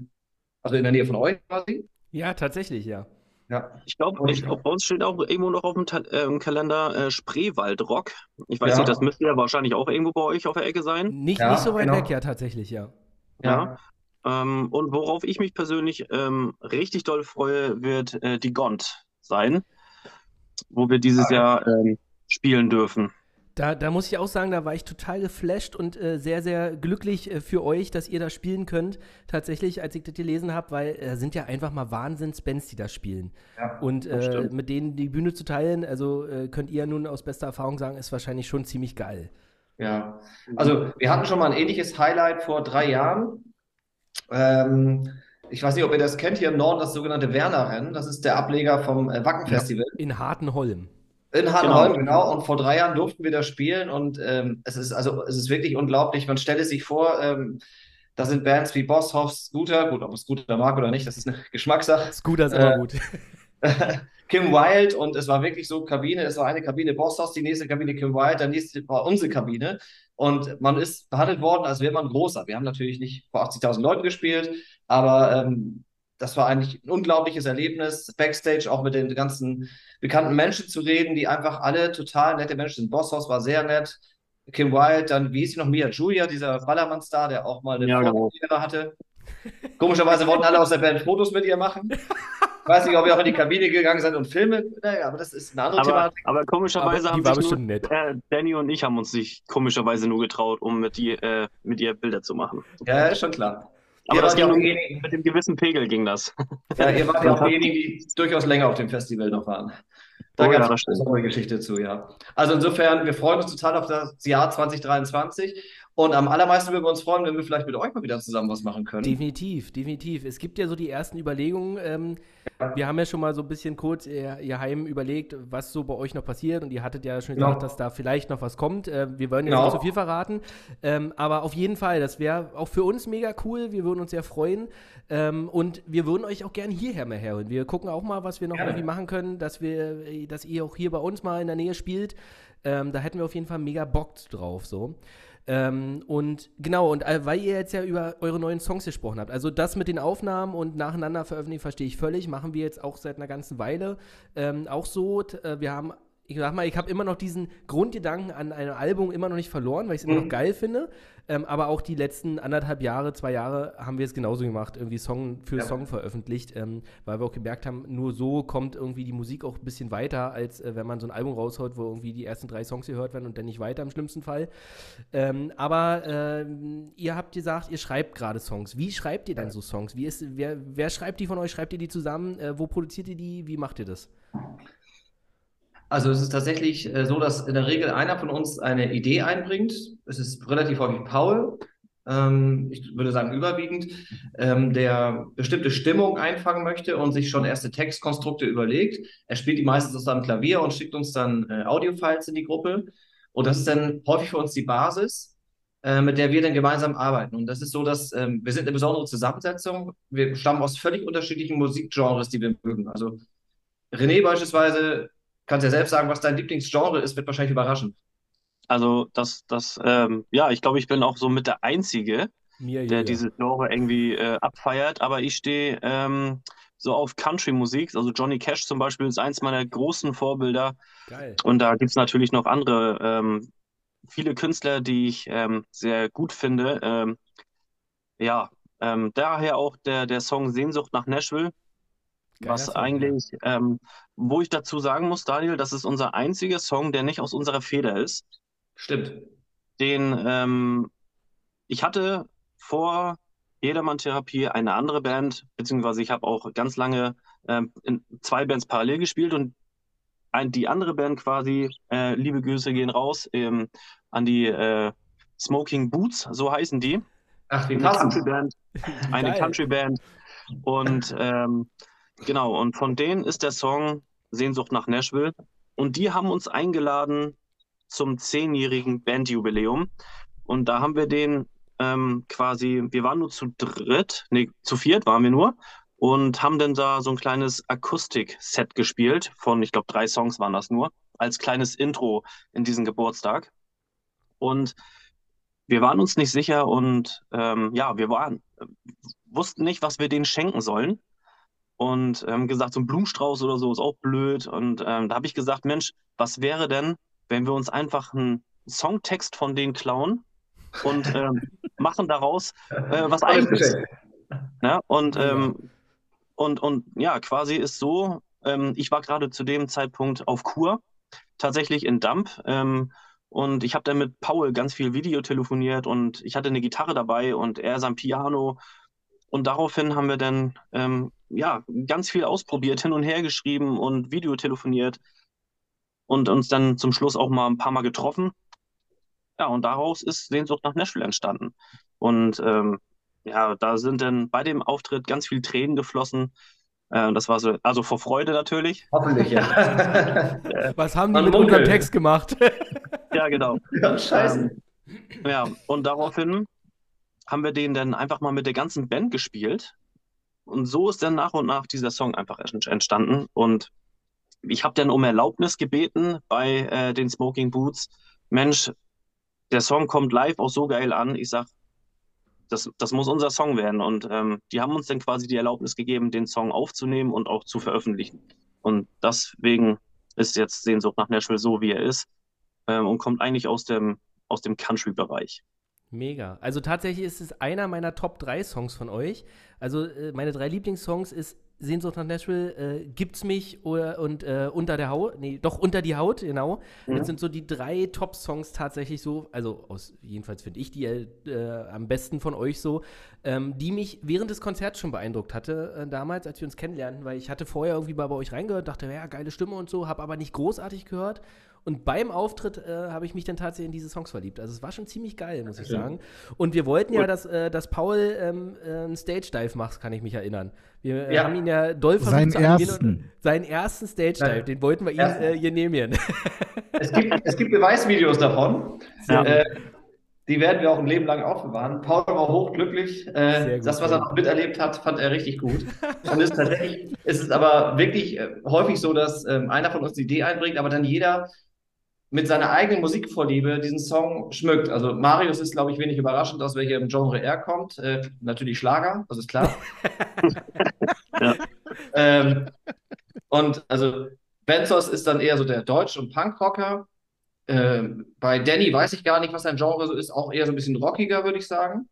also in der Nähe von euch quasi. ja, tatsächlich, ja. Ja. Ich glaube, ich glaub, bei uns steht auch irgendwo noch auf dem Ta äh, im Kalender äh, Spreewaldrock. Ich weiß Ja. nicht, das müsste ja wahrscheinlich auch irgendwo bei euch auf der Ecke sein. Nicht, Ja, nicht so weit genau. weg, ja, tatsächlich, ja. Ja. Ähm, und worauf ich mich persönlich ähm, richtig doll freue, wird äh, die Gont sein, wo wir dieses Ah, Jahr ähm, spielen dürfen. Da, da muss ich auch sagen, da war ich total geflasht und äh, sehr, sehr glücklich äh, für euch, dass ihr da spielen könnt. Tatsächlich, als ich das gelesen habe, weil da sind ja einfach mal Wahnsinns-Bands, die da spielen. Ja, und äh, mit denen die Bühne zu teilen, also äh, könnt ihr ja nun aus bester Erfahrung sagen, ist wahrscheinlich schon ziemlich geil. Ja, also wir hatten schon mal ein ähnliches Highlight vor drei Jahren. Ähm, ich weiß nicht, ob ihr das kennt, hier im Norden das sogenannte Werner-Rennen. Das ist der Ableger vom äh, Wacken-Festival. In Hartenholm. In Hanholm, genau. Und vor drei Jahren durften wir da spielen und ähm, es ist also es ist wirklich unglaublich. Man stelle sich vor, ähm, da sind Bands wie Bosshoff, Scooter, gut, ob es Scooter mag oder nicht, das ist eine Geschmackssache. Scooter ist immer Äh, gut. Kim Wilde und es war wirklich so Kabine, es war eine Kabine Bosshaus, die nächste Kabine Kim Wilde, dann nächste war unsere Kabine und man ist behandelt worden, als wäre man großer. Wir haben natürlich nicht vor 80.000 Leuten gespielt, aber ähm, das war eigentlich ein unglaubliches Erlebnis, Backstage auch mit den ganzen bekannten Menschen zu reden, die einfach alle total nette Menschen sind. Bosshaus war sehr nett, Kim Wilde, dann wie hieß sie noch, Mia Julia, dieser Ballermann-Star, der auch mal eine Ja, genau. Hatte. Komischerweise wollten alle aus der Band Fotos mit ihr machen. Ich weiß nicht, ob ihr auch in die Kabine gegangen seid und Filme. Naja, aber das ist eine andere Aber, Thematik. aber komischerweise Aber die haben war sich bestimmt nur, nett. äh, Danny und ich haben uns nicht komischerweise nur getraut, um mit, die, äh, mit ihr Bilder zu machen. Ja, ist schon klar. Aber ihr das ging diejenigen, mit dem gewissen Pegel ging das. ja, ihr wart ja auch diejenigen, die durchaus länger auf dem Festival noch waren. Da Oh gab es eine neue Geschichte zu, ja. Also insofern, wir freuen uns total auf das Jahr 2023 und am allermeisten würden wir uns freuen, wenn wir vielleicht mit euch mal wieder zusammen was machen können. Definitiv, definitiv. Es gibt ja so die ersten Überlegungen. Ähm, wir haben ja schon mal so ein bisschen kurz ihr, ihr Heim überlegt, was so bei euch noch passiert. Und ihr hattet ja schon Genau. gesagt, dass da vielleicht noch was kommt. Äh, wir wollen jetzt Genau. nicht zu viel verraten. Ähm, aber auf jeden Fall, das wäre auch für uns mega cool. Wir würden uns sehr freuen. Ähm, und wir würden euch auch gerne hierher mal herholen. Wir gucken auch mal, was wir noch irgendwie machen können, dass wir, äh, dass ihr auch hier bei uns mal in der Nähe spielt. Ähm, da hätten wir auf jeden Fall mega Bock drauf. So. Ähm, und genau, und äh, weil ihr jetzt ja über eure neuen Songs gesprochen habt, also das mit den Aufnahmen und nacheinander veröffentlichen, verstehe ich völlig, machen wir jetzt auch seit einer ganzen Weile. Ähm, auch so, äh, wir haben, ich sag mal, ich habe immer noch diesen Grundgedanken an ein Album immer noch nicht verloren, weil ich es immer Mhm. noch geil finde. Ähm, aber auch die letzten anderthalb Jahre, zwei Jahre haben wir es genauso gemacht, irgendwie Song für Ja. Song veröffentlicht, ähm, weil wir auch gemerkt haben, nur so kommt irgendwie die Musik auch ein bisschen weiter, als äh, wenn man so ein Album raushaut, wo irgendwie die ersten drei Songs gehört werden und dann nicht weiter im schlimmsten Fall. Ähm, aber ähm, ihr habt gesagt, ihr schreibt gerade Songs. Wie schreibt ihr denn so Songs? Wie ist, wer, wer schreibt die von euch? Schreibt ihr die zusammen? Äh, wo produziert ihr die? Wie macht ihr das? Also es ist tatsächlich äh, so, dass in der Regel einer von uns eine Idee einbringt. Es ist relativ häufig Paul, ähm, ich würde sagen überwiegend, ähm, der bestimmte Stimmung einfangen möchte und sich schon erste Textkonstrukte überlegt. Er spielt die meistens aus seinem Klavier und schickt uns dann äh, Audiofiles in die Gruppe. Und das ist dann häufig für uns die Basis, äh, mit der wir dann gemeinsam arbeiten. Und das ist so, dass ähm, wir sind eine besondere Zusammensetzung. Wir stammen aus völlig unterschiedlichen Musikgenres, die wir mögen. Also René beispielsweise kannst ja selbst sagen, was dein Lieblingsgenre ist, wird wahrscheinlich überraschen. Also das, das, ähm, ja, ich glaube, ich bin auch so mit der Einzige, Mir der hier. dieses Genre irgendwie äh, abfeiert. Aber ich stehe ähm, so auf Country-Musik. Also Johnny Cash zum Beispiel ist eins meiner großen Vorbilder. Geil. Und da gibt es natürlich noch andere, ähm, viele Künstler, die ich ähm, sehr gut finde. Ähm, ja, ähm, daher auch der, der Song Sehnsucht nach Nashville. Geiler Was Song, ja. eigentlich, ähm, wo ich dazu sagen muss, Daniel, das ist unser einziger Song, der nicht aus unserer Feder ist. Stimmt. Den, ähm, ich hatte vor Jedermann-Therapie eine andere Band, beziehungsweise ich habe auch ganz lange ähm, in zwei Bands parallel gespielt und ein, die andere Band quasi, äh, liebe Grüße gehen raus ähm, an die äh, Smoking Boots, so heißen die. Ach, wie Eine passend. Country-Band, eine Geil. Country-Band. Und ähm, genau, und von denen ist der Song Sehnsucht nach Nashville. Und die haben uns eingeladen zum zehnjährigen Bandjubiläum. Und da haben wir den ähm, quasi, wir waren nur zu dritt, nee, zu viert waren wir nur. Und haben dann da so ein kleines Akustik-Set gespielt von, ich glaube, drei Songs waren das nur, als kleines Intro in diesen Geburtstag. Und wir waren uns nicht sicher und ähm, ja, wir waren, wussten nicht, was wir denen schenken sollen. Und ähm, gesagt, so ein Blumenstrauß oder so ist auch blöd. Und ähm, da habe ich gesagt, Mensch, was wäre denn, wenn wir uns einfach einen Songtext von denen klauen und ähm, machen daraus äh, was eigenes. Geschenk. Ja, und, ähm, und, und ja, quasi ist so, ähm, ich war gerade zu dem Zeitpunkt auf Kur, tatsächlich in Damp. Ähm, und ich habe dann mit Paul ganz viel Video telefoniert und ich hatte eine Gitarre dabei und er sein Piano. Und daraufhin haben wir dann ähm, ja, ganz viel ausprobiert, hin und her geschrieben und Video telefoniert und uns dann zum Schluss auch mal ein paar Mal getroffen. Ja, und daraus ist Sehnsucht nach Nashville entstanden. Und ähm, ja, da sind dann bei dem Auftritt ganz viel Tränen geflossen. Äh, das war so, also vor Freude natürlich. Hoffentlich, ja. Was haben die Man mit unserem munkelt. Text gemacht? Ja, genau. ja scheiße. Ja, und daraufhin haben wir den dann einfach mal mit der ganzen Band gespielt. Und so ist dann nach und nach dieser Song einfach ent- entstanden. Und ich habe dann um Erlaubnis gebeten bei äh, den Smoking Boots. Mensch, der Song kommt live auch so geil an. Ich sag, das, das muss unser Song werden. Und ähm, die haben uns dann quasi die Erlaubnis gegeben, den Song aufzunehmen und auch zu veröffentlichen. Und deswegen ist jetzt Sehnsucht nach Nashville so, wie er ist. Ähm, und kommt eigentlich aus dem, aus dem Country-Bereich. Mega. Also tatsächlich ist es einer meiner Top 3 Songs von euch. Also äh, meine drei Lieblingssongs ist Sehnsucht nach Nashville, äh, Gibt's mich oder, und äh, Unter der Haut. Nee, doch Unter die Haut, genau. Das sind so die drei Top-Songs tatsächlich so, also aus, jedenfalls finde ich die äh, am besten von euch so, ähm, die mich während des Konzerts schon beeindruckt hatte, äh, damals, als wir uns kennenlernten, weil ich hatte vorher irgendwie mal bei euch reingehört, dachte, ja, geile Stimme und so, habe aber nicht großartig gehört. Und beim Auftritt äh, habe ich mich dann tatsächlich in diese Songs verliebt. Also es war schon ziemlich geil, muss ich sagen. Und wir wollten ja, dass, äh, dass Paul ähm, äh, einen Stage-Dive macht, kann ich mich erinnern. Wir äh, Ja. haben ihn ja doll versucht Seinen ersten. Seinen ersten Stage-Dive, den wollten wir ihm Ersten. äh, hier nehmen. Es gibt, es gibt Beweisvideos davon. Ja. Äh, die werden wir auch ein Leben lang aufbewahren. Paul war hochglücklich. Äh, gut, das, was ja. er noch miterlebt hat, fand er richtig gut. Und es ist tatsächlich, es ist aber wirklich häufig so, dass ähm, einer von uns die Idee einbringt, aber dann jeder mit seiner eigenen Musikvorliebe diesen Song schmückt. Also Marius ist, glaube ich, wenig überraschend, aus welchem Genre er kommt. Äh, natürlich Schlager, das ist klar. Ja. Ähm, und also Benzos ist dann eher so der Deutsch- und Punkrocker. Ähm, bei Danny weiß ich gar nicht, was sein Genre so ist, auch eher so ein bisschen rockiger, würde ich sagen.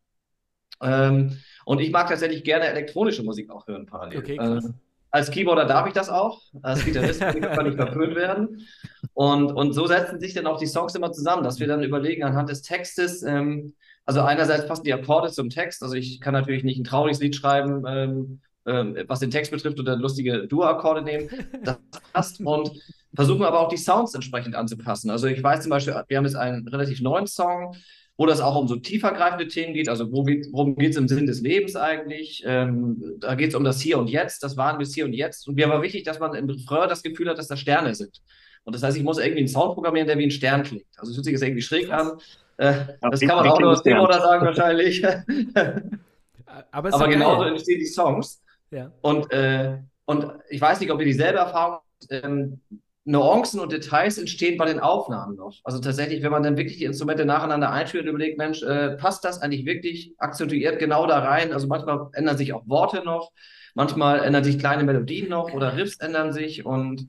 Ähm, und ich mag tatsächlich gerne elektronische Musik auch hören parallel. Okay, krass. Als Keyboarder darf ich das auch. Als Gitarrist kann ich verpönt werden. Und, und so setzen sich dann auch die Songs immer zusammen, dass wir dann überlegen anhand des Textes, ähm, also einerseits passen die Akkorde zum Text, also ich kann natürlich nicht ein trauriges Lied schreiben, ähm, ähm, was den Text betrifft oder lustige Dur-Akkorde nehmen. Das passt. Und versuchen aber auch die Sounds entsprechend anzupassen. Also ich weiß zum Beispiel, wir haben jetzt einen relativ neuen Song, wo das auch um so tiefergreifende Themen geht. Also wo geht, worum geht es im Sinn des Lebens eigentlich? Ähm, da geht es um das Hier und Jetzt, das waren bis Hier und Jetzt. Und mir war wichtig, dass man im Refrain das Gefühl hat, dass da Sterne sind. Und das heißt, ich muss irgendwie einen Sound programmieren, der wie ein Stern klingt. Also es hört sich jetzt irgendwie schräg an. Äh, das kann man auch nur aus dem oder sagen wahrscheinlich. Aber, Aber genauso entstehen die Songs. Ja. Und, äh, und ich weiß nicht, ob ihr dieselbe Erfahrung habt. Ähm, Nuancen und Details entstehen bei den Aufnahmen noch. Also tatsächlich, wenn man dann wirklich die Instrumente nacheinander einführt und überlegt, Mensch, äh, passt das eigentlich wirklich akzentuiert genau da rein? Also manchmal ändern sich auch Worte noch, manchmal ändern sich kleine Melodien noch oder Riffs ändern sich und,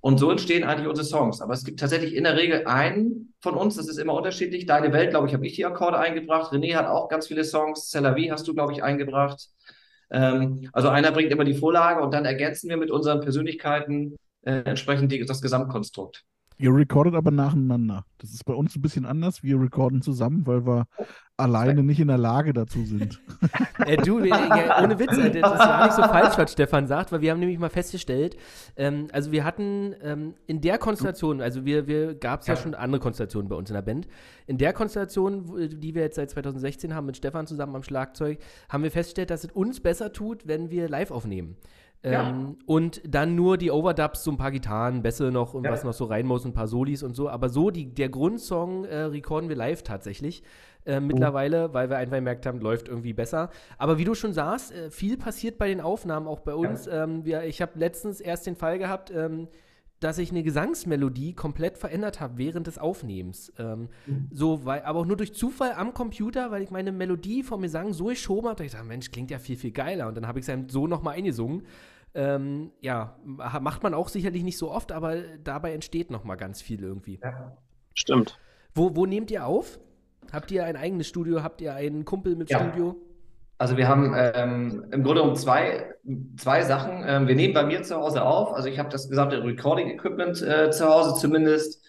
und so entstehen eigentlich unsere Songs. Aber es gibt tatsächlich in der Regel einen von uns, das ist immer unterschiedlich. Deine Welt, glaube ich, habe ich die Akkorde eingebracht. René hat auch ganz viele Songs. Celavi hast du, glaube ich, eingebracht. Ähm, also einer bringt immer die Vorlage und dann ergänzen wir mit unseren Persönlichkeiten äh, entsprechend die, das Gesamtkonstrukt. Ihr recordet aber nacheinander. Das ist bei uns ein bisschen anders. Wir recorden zusammen, weil wir alleine nicht in der Lage dazu sind. äh, du, ohne Witz, äh, das ist ja nicht so falsch, was Stefan sagt, weil wir haben nämlich mal festgestellt, ähm, also wir hatten ähm, in der Konstellation, also wir, wir gab es ja. ja. schon andere Konstellationen bei uns in der Band. In der Konstellation, die wir jetzt seit 2016 haben mit Stefan zusammen am Schlagzeug, haben wir festgestellt, dass es uns besser tut, wenn wir live aufnehmen. Ja. Ähm, und dann nur die Overdubs, so ein paar Gitarren, Bässe noch und ja. was noch so rein muss, ein paar Solis und so. Aber so, die, der Grundsong äh, recorden wir live tatsächlich. Äh, mittlerweile, weil wir einfach gemerkt haben, läuft irgendwie besser. Aber wie du schon sagst, äh, viel passiert bei den Aufnahmen, auch bei uns. Ja. Ähm, wir, ich habe letztens erst den Fall gehabt, ähm, dass ich eine Gesangsmelodie komplett verändert habe während des Aufnehmens. Ähm, mhm. So, weil, aber auch nur durch Zufall am Computer, weil ich meine Melodie vom Gesang so geschoben habe, dass ich dachte, Mensch, klingt ja viel, viel geiler. Und dann habe ich es dann so nochmal eingesungen. Ähm, ja, macht man auch sicherlich nicht so oft, aber dabei entsteht nochmal ganz viel irgendwie. Ja. Stimmt. Wo, wo nehmt ihr auf? Habt ihr ein eigenes Studio? Habt ihr einen Kumpel mit ja. Studio? Also wir haben ähm, im Grunde um zwei, zwei Sachen. Ähm, wir nehmen bei mir zu Hause auf. Also ich habe das gesamte Recording-Equipment äh, zu Hause zumindest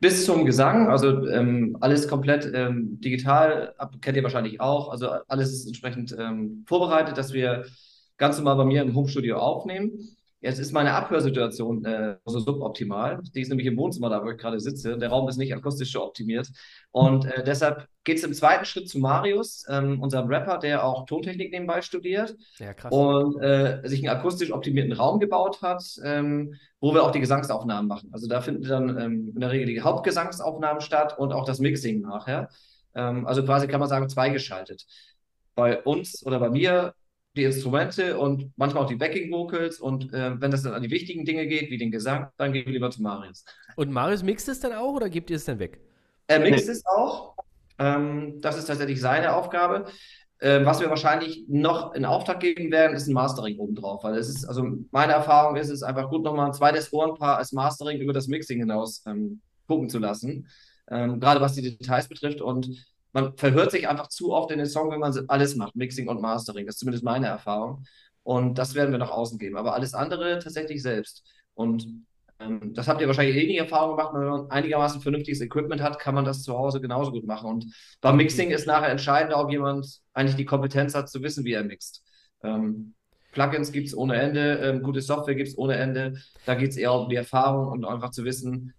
bis zum Gesang. Also ähm, alles komplett ähm, digital, kennt ihr wahrscheinlich auch. Also alles ist entsprechend ähm, vorbereitet, dass wir ganz normal bei mir im Homestudio aufnehmen. Jetzt ist meine Abhörsituation äh, so suboptimal. Die ist nämlich im Wohnzimmer, da wo ich gerade sitze. Der Raum ist nicht akustisch so optimiert. Und äh, deshalb geht es im zweiten Schritt zu Marius, ähm, unserem Rapper, der auch Tontechnik nebenbei studiert. Ja, krass. Und äh, sich einen akustisch optimierten Raum gebaut hat, ähm, wo wir auch die Gesangsaufnahmen machen. Also da finden dann ähm, in der Regel die Hauptgesangsaufnahmen statt und auch das Mixing nachher. Ähm, also quasi kann man sagen, zweigeschaltet. Bei uns oder bei mir die Instrumente und manchmal auch die Backing Vocals. Und äh, wenn das dann an die wichtigen Dinge geht, wie den Gesang, dann gehen wir lieber zu Marius. Und Marius mixt es dann auch oder gibt ihr es dann weg? Er mixt nee. es auch. Ähm, das ist tatsächlich seine Aufgabe. Ähm, was wir wahrscheinlich noch in Auftrag geben werden, ist ein Mastering obendrauf. Weil es ist, also meine Erfahrung ist es einfach gut, nochmal ein zweites Ohrenpaar als Mastering über das Mixing hinaus ähm, gucken zu lassen. Ähm, gerade was die Details betrifft. Und man verhört sich einfach zu oft in den Song, wenn man alles macht, Mixing und Mastering. Das ist zumindest meine Erfahrung. Und das werden wir nach außen geben. Aber alles andere tatsächlich selbst. Und ähm, das habt ihr wahrscheinlich eh nie Erfahrung gemacht. Wenn man einigermaßen vernünftiges Equipment hat, kann man das zu Hause genauso gut machen. Und beim Mixing ist nachher entscheidend, ob jemand eigentlich die Kompetenz hat, zu wissen, wie er mixt. Ähm, Plugins gibt es ohne Ende, ähm, gute Software gibt es ohne Ende. Da geht es eher um die Erfahrung und einfach zu wissen,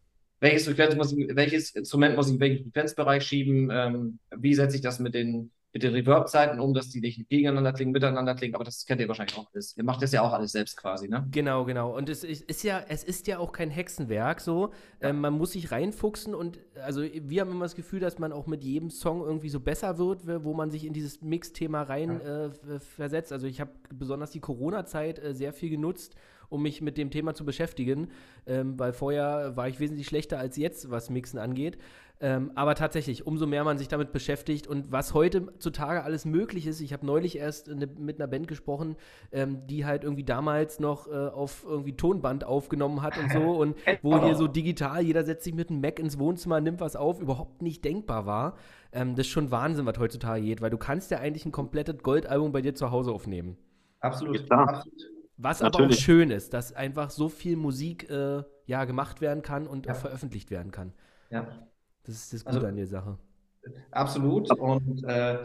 welches, Frequenz muss ich, welches Instrument muss ich in welchen Frequenzbereich schieben, ähm, wie setze ich das mit den, mit den Reverb-Zeiten um, dass die nicht gegeneinander klingen, miteinander klingen, aber das kennt ihr wahrscheinlich auch alles. Ihr macht das ja auch alles selbst quasi, ne? Genau, genau. Und es ist ja, es ist ja auch kein Hexenwerk so. Ja. Ähm, man muss sich reinfuchsen und also wir haben immer das Gefühl, dass man auch mit jedem Song irgendwie so besser wird, wo man sich in dieses Mix-Thema rein ja. äh, versetzt. Also ich habe besonders die Corona-Zeit äh, sehr viel genutzt um mich mit dem Thema zu beschäftigen, ähm, weil vorher war ich wesentlich schlechter als jetzt, was Mixen angeht. Ähm, aber tatsächlich, umso mehr man sich damit beschäftigt und was heutzutage alles möglich ist. Ich habe neulich erst eine, mit einer Band gesprochen, ähm, die halt irgendwie damals noch äh, auf irgendwie Tonband aufgenommen hat und so und wo hier so digital, jeder setzt sich mit einem Mac ins Wohnzimmer, nimmt was auf, überhaupt nicht denkbar war. Ähm, das ist schon Wahnsinn, was heutzutage geht, weil du kannst ja eigentlich ein komplettes Goldalbum bei dir zu Hause aufnehmen. Absolut. Absolut. Was Natürlich. aber auch schön ist, dass einfach so viel Musik äh, ja, gemacht werden kann und ja. veröffentlicht werden kann. Ja. Das ist das Gute also, an der Sache. Absolut. Und äh,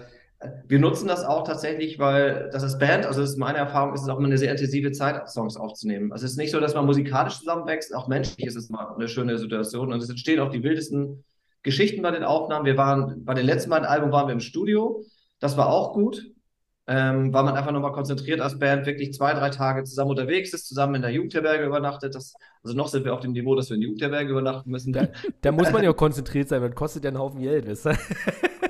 Wir nutzen das auch tatsächlich, weil das ist Band, also das ist meine Erfahrung, ist es auch immer eine sehr intensive Zeit, Songs aufzunehmen. Also es ist nicht so, dass man musikalisch zusammenwächst, auch menschlich ist es mal eine schöne Situation und es entstehen auch die wildesten Geschichten bei den Aufnahmen. Wir waren, bei den letzten beiden Alben waren wir im Studio, das war auch gut, ähm, weil man einfach nochmal konzentriert als Band wirklich zwei, drei Tage zusammen unterwegs ist, zusammen in der Jugendherberge übernachtet. Das, also noch sind wir auf dem Niveau, dass wir in der Jugendherberge übernachten müssen. Da, da muss man ja auch konzentriert sein, weil das kostet ja einen Haufen Geld, wisst ihr?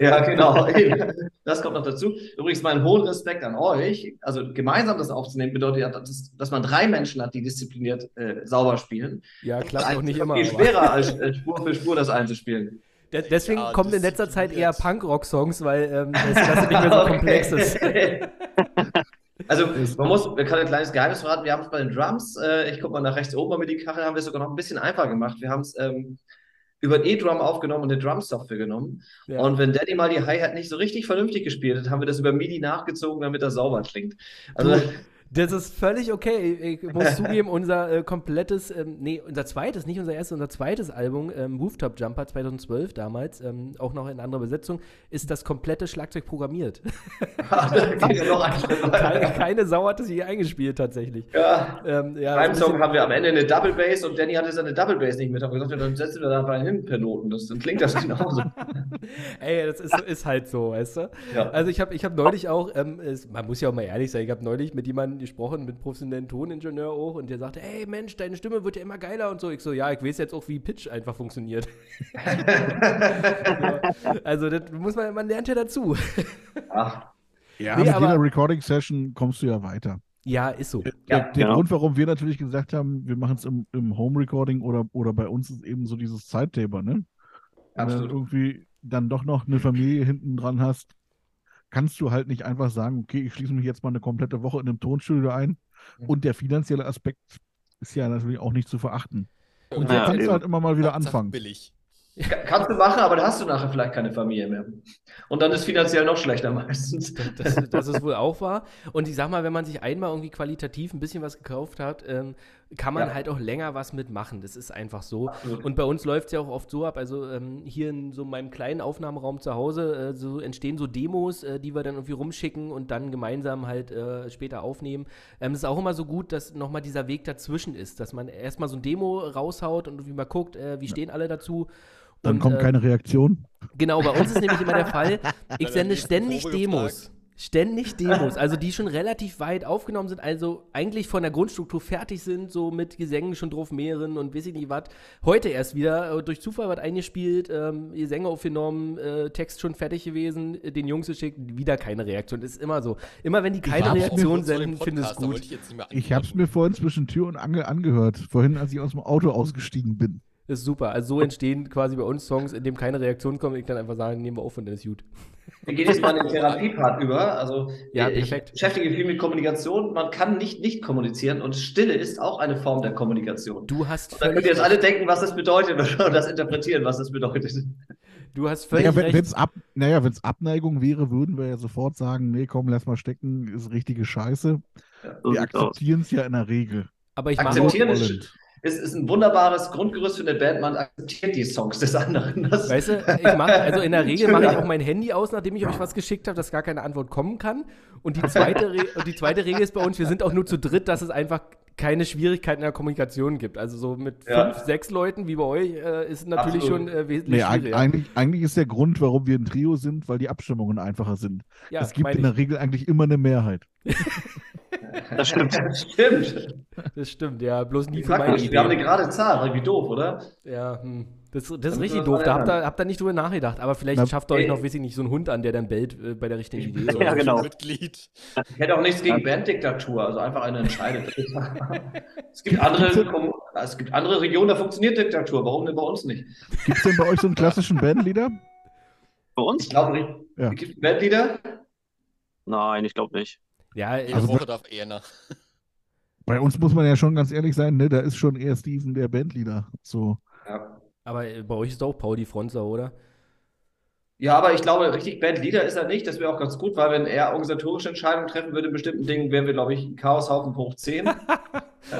Ja, genau. Das kommt noch dazu. Übrigens, meinen hohen Respekt an euch. Also gemeinsam das aufzunehmen bedeutet ja, dass, dass man drei Menschen hat, die diszipliniert äh, sauber spielen. Ja, klappt auch nicht Das ist immer. Viel schwerer als äh, Spur für Spur das einzuspielen. De- Deswegen Ja, kommen in letzter Zeit eher. Punk-Rock-Songs, weil ähm, das Ganze nicht mehr so komplex ist. Also, man muss, man kann ein kleines Geheimnis verraten. Wir haben es bei den Drums, äh, ich gucke mal nach rechts oben mal mit die Kachel, haben wir es sogar noch ein bisschen einfacher gemacht. Wir haben es ähm, über ein E-Drum aufgenommen und eine Drum-Software genommen. Ja. Und wenn Daddy mal die Hi-Hat nicht so richtig vernünftig gespielt hat, haben wir das über MIDI nachgezogen, damit das sauber klingt. Also, Das ist völlig okay. Ich muss zugeben, unser äh, komplettes, ähm, nee, unser zweites, nicht unser erstes, unser zweites Album, ähm, Rooftop Jumper 2012 damals, ähm, auch noch in anderer Besetzung, ist das komplette Schlagzeug programmiert. Schritt keine, keine Sau hat es je eingespielt tatsächlich. Ja, Ähm, ja, beim Song haben wir am Ende eine Double Bass und Danny hatte seine Double Bass nicht mit. Haben gesagt, dann setzen wir da bei hin per Noten. Das, dann klingt das genauso. Ey, das ist, ist halt so, weißt du? Ja. Also ich habe ich hab neulich auch, ähm, es, man muss ja auch mal ehrlich sein, ich habe neulich mit jemandem gesprochen, mit professionellen Toningenieur auch, und der sagte, ey Mensch, deine Stimme wird ja immer geiler und so. Ich so, ja, ich weiß jetzt auch, wie Pitch einfach funktioniert. ja, also das muss man, man lernt ja dazu. Ach, Ja, Nee, mit aber- jeder Recording-Session kommst du ja weiter. Ja, ist so. Der, Ja, der genau. Grund, warum wir natürlich gesagt haben, wir machen es im, im Home-Recording oder, oder bei uns ist eben so dieses Zeittaper, ne? Wenn du Absolut. irgendwie dann doch noch eine Familie hinten dran hast, kannst du halt nicht einfach sagen, okay, ich schließe mich jetzt mal eine komplette Woche in einem Tonstudio ein. Und der finanzielle Aspekt ist ja natürlich auch nicht zu verachten. Und Ja, kannst eben. du halt immer mal wieder anfangen. Billig. Ka- Kannst du machen, aber dann hast du nachher vielleicht keine Familie mehr. Und dann ist finanziell noch schlechter meistens. Das, das ist wohl auch wahr. Und ich sag mal, wenn man sich einmal irgendwie qualitativ ein bisschen was gekauft hat, ähm, kann man Ja. halt auch länger was mitmachen. Das ist einfach so. Absolut. Und bei uns läuft es ja auch oft so ab, also ähm, hier in so meinem kleinen Aufnahmeraum zu Hause, äh, so entstehen so Demos, äh, die wir dann irgendwie rumschicken und dann gemeinsam halt äh, später aufnehmen. Ähm, es ist auch immer so gut, dass nochmal dieser Weg dazwischen ist, dass man erstmal so ein Demo raushaut und irgendwie mal guckt, äh, wie stehen alle dazu. Dann Und, kommt äh, keine Reaktion. Genau, bei uns ist nämlich immer der Fall, ich sende ständig Demos. gefragt. Ständig Demos, also die schon relativ weit aufgenommen sind, also eigentlich von der Grundstruktur fertig sind, so mit Gesängen schon drauf mehreren und weiß ich nicht was. Heute erst wieder äh, durch Zufall was eingespielt, ähm, Gesänge aufgenommen, äh, Text schon fertig gewesen, äh, den Jungs geschickt, wieder keine Reaktion. Das ist immer so. Immer wenn die keine Reaktion senden, finde ich es gut. Ich, habe es mir vorhin zwischen Tür und Angel angehört, vorhin, als ich aus dem Auto ausgestiegen bin. Das ist super. Also so entstehen quasi bei uns Songs, in dem keine Reaktion kommt, ich dann einfach sagen, nehmen wir auf und dann ist gut. Wir gehen jetzt mal in den Therapiepart über. Also, Ja, ich perfekt. beschäftige viel mit Kommunikation. Man kann nicht nicht kommunizieren und Stille ist auch eine Form der Kommunikation. Du hast Da könnt völlig ihr jetzt alle denken, was das bedeutet und das interpretieren, was das bedeutet. Du hast völlig Naja, wenn recht. es ab, naja, wenn's Abneigung wäre, würden wir ja sofort sagen, nee, komm, lass mal stecken, ist richtige Scheiße. So Wir akzeptieren es ja in der Regel. Aber ich Akzeptieren ist, wollend. ist, ein wunderbares Grundgerüst für eine Band. Man akzeptiert die Songs des anderen. Das, Weißt du, ich mache, also in der Regel mache ich auch mein Handy aus, nachdem ich euch was geschickt habe, dass gar keine Antwort kommen kann. Und die zweite, Re und die zweite Regel ist bei uns, wir sind auch nur zu dritt, dass es einfach keine Schwierigkeiten in der Kommunikation gibt. Also so mit Ja. fünf, sechs Leuten wie bei euch äh, ist es natürlich Absolut. schon äh, wesentlich Nee, schwieriger. eigentlich, eigentlich ist der Grund, warum wir ein Trio sind, weil die Abstimmungen einfacher sind. ja, es gibt in der. Regel eigentlich immer eine Mehrheit. Das stimmt. stimmt. Das stimmt, ja, bloß nie für meine praktisch. Wir haben eine gerade Zahl, irgendwie doof, oder? Ja, hm. das, das ist richtig doof. Da habt ihr, ihr nicht drüber nachgedacht. Aber vielleicht Na, schafft ihr euch noch, weiß ich nicht, so einen Hund an, der dann bellt äh, bei der richtigen Idee. oder Ja, so. genau. Mitglied. Ich hätte auch nichts gegen Banddiktatur, also einfach eine entscheidet. es, gibt andere, es gibt andere Regionen, da funktioniert Diktatur. Warum denn bei uns nicht? Gibt es denn bei euch so einen klassischen Bandleader? Bei uns? Ich glaube nicht. Ja. Gibt es Bandleader? Nein, ich glaube nicht. Ja, Jede Also- Woche darf er nach. Bei uns muss man ja schon ganz ehrlich sein, ne? Da ist schon eher Steven der Bandleader. So. Ja. aber äh, bei euch ist auch Paul die Frontsau, oder? Ja, aber ich glaube, richtig Bandleader ist er nicht. Das wäre auch ganz gut, weil wenn er organisatorische Entscheidungen treffen würde in bestimmten Dingen, wären wir, glaube ich, ein Chaoshaufen hoch 10.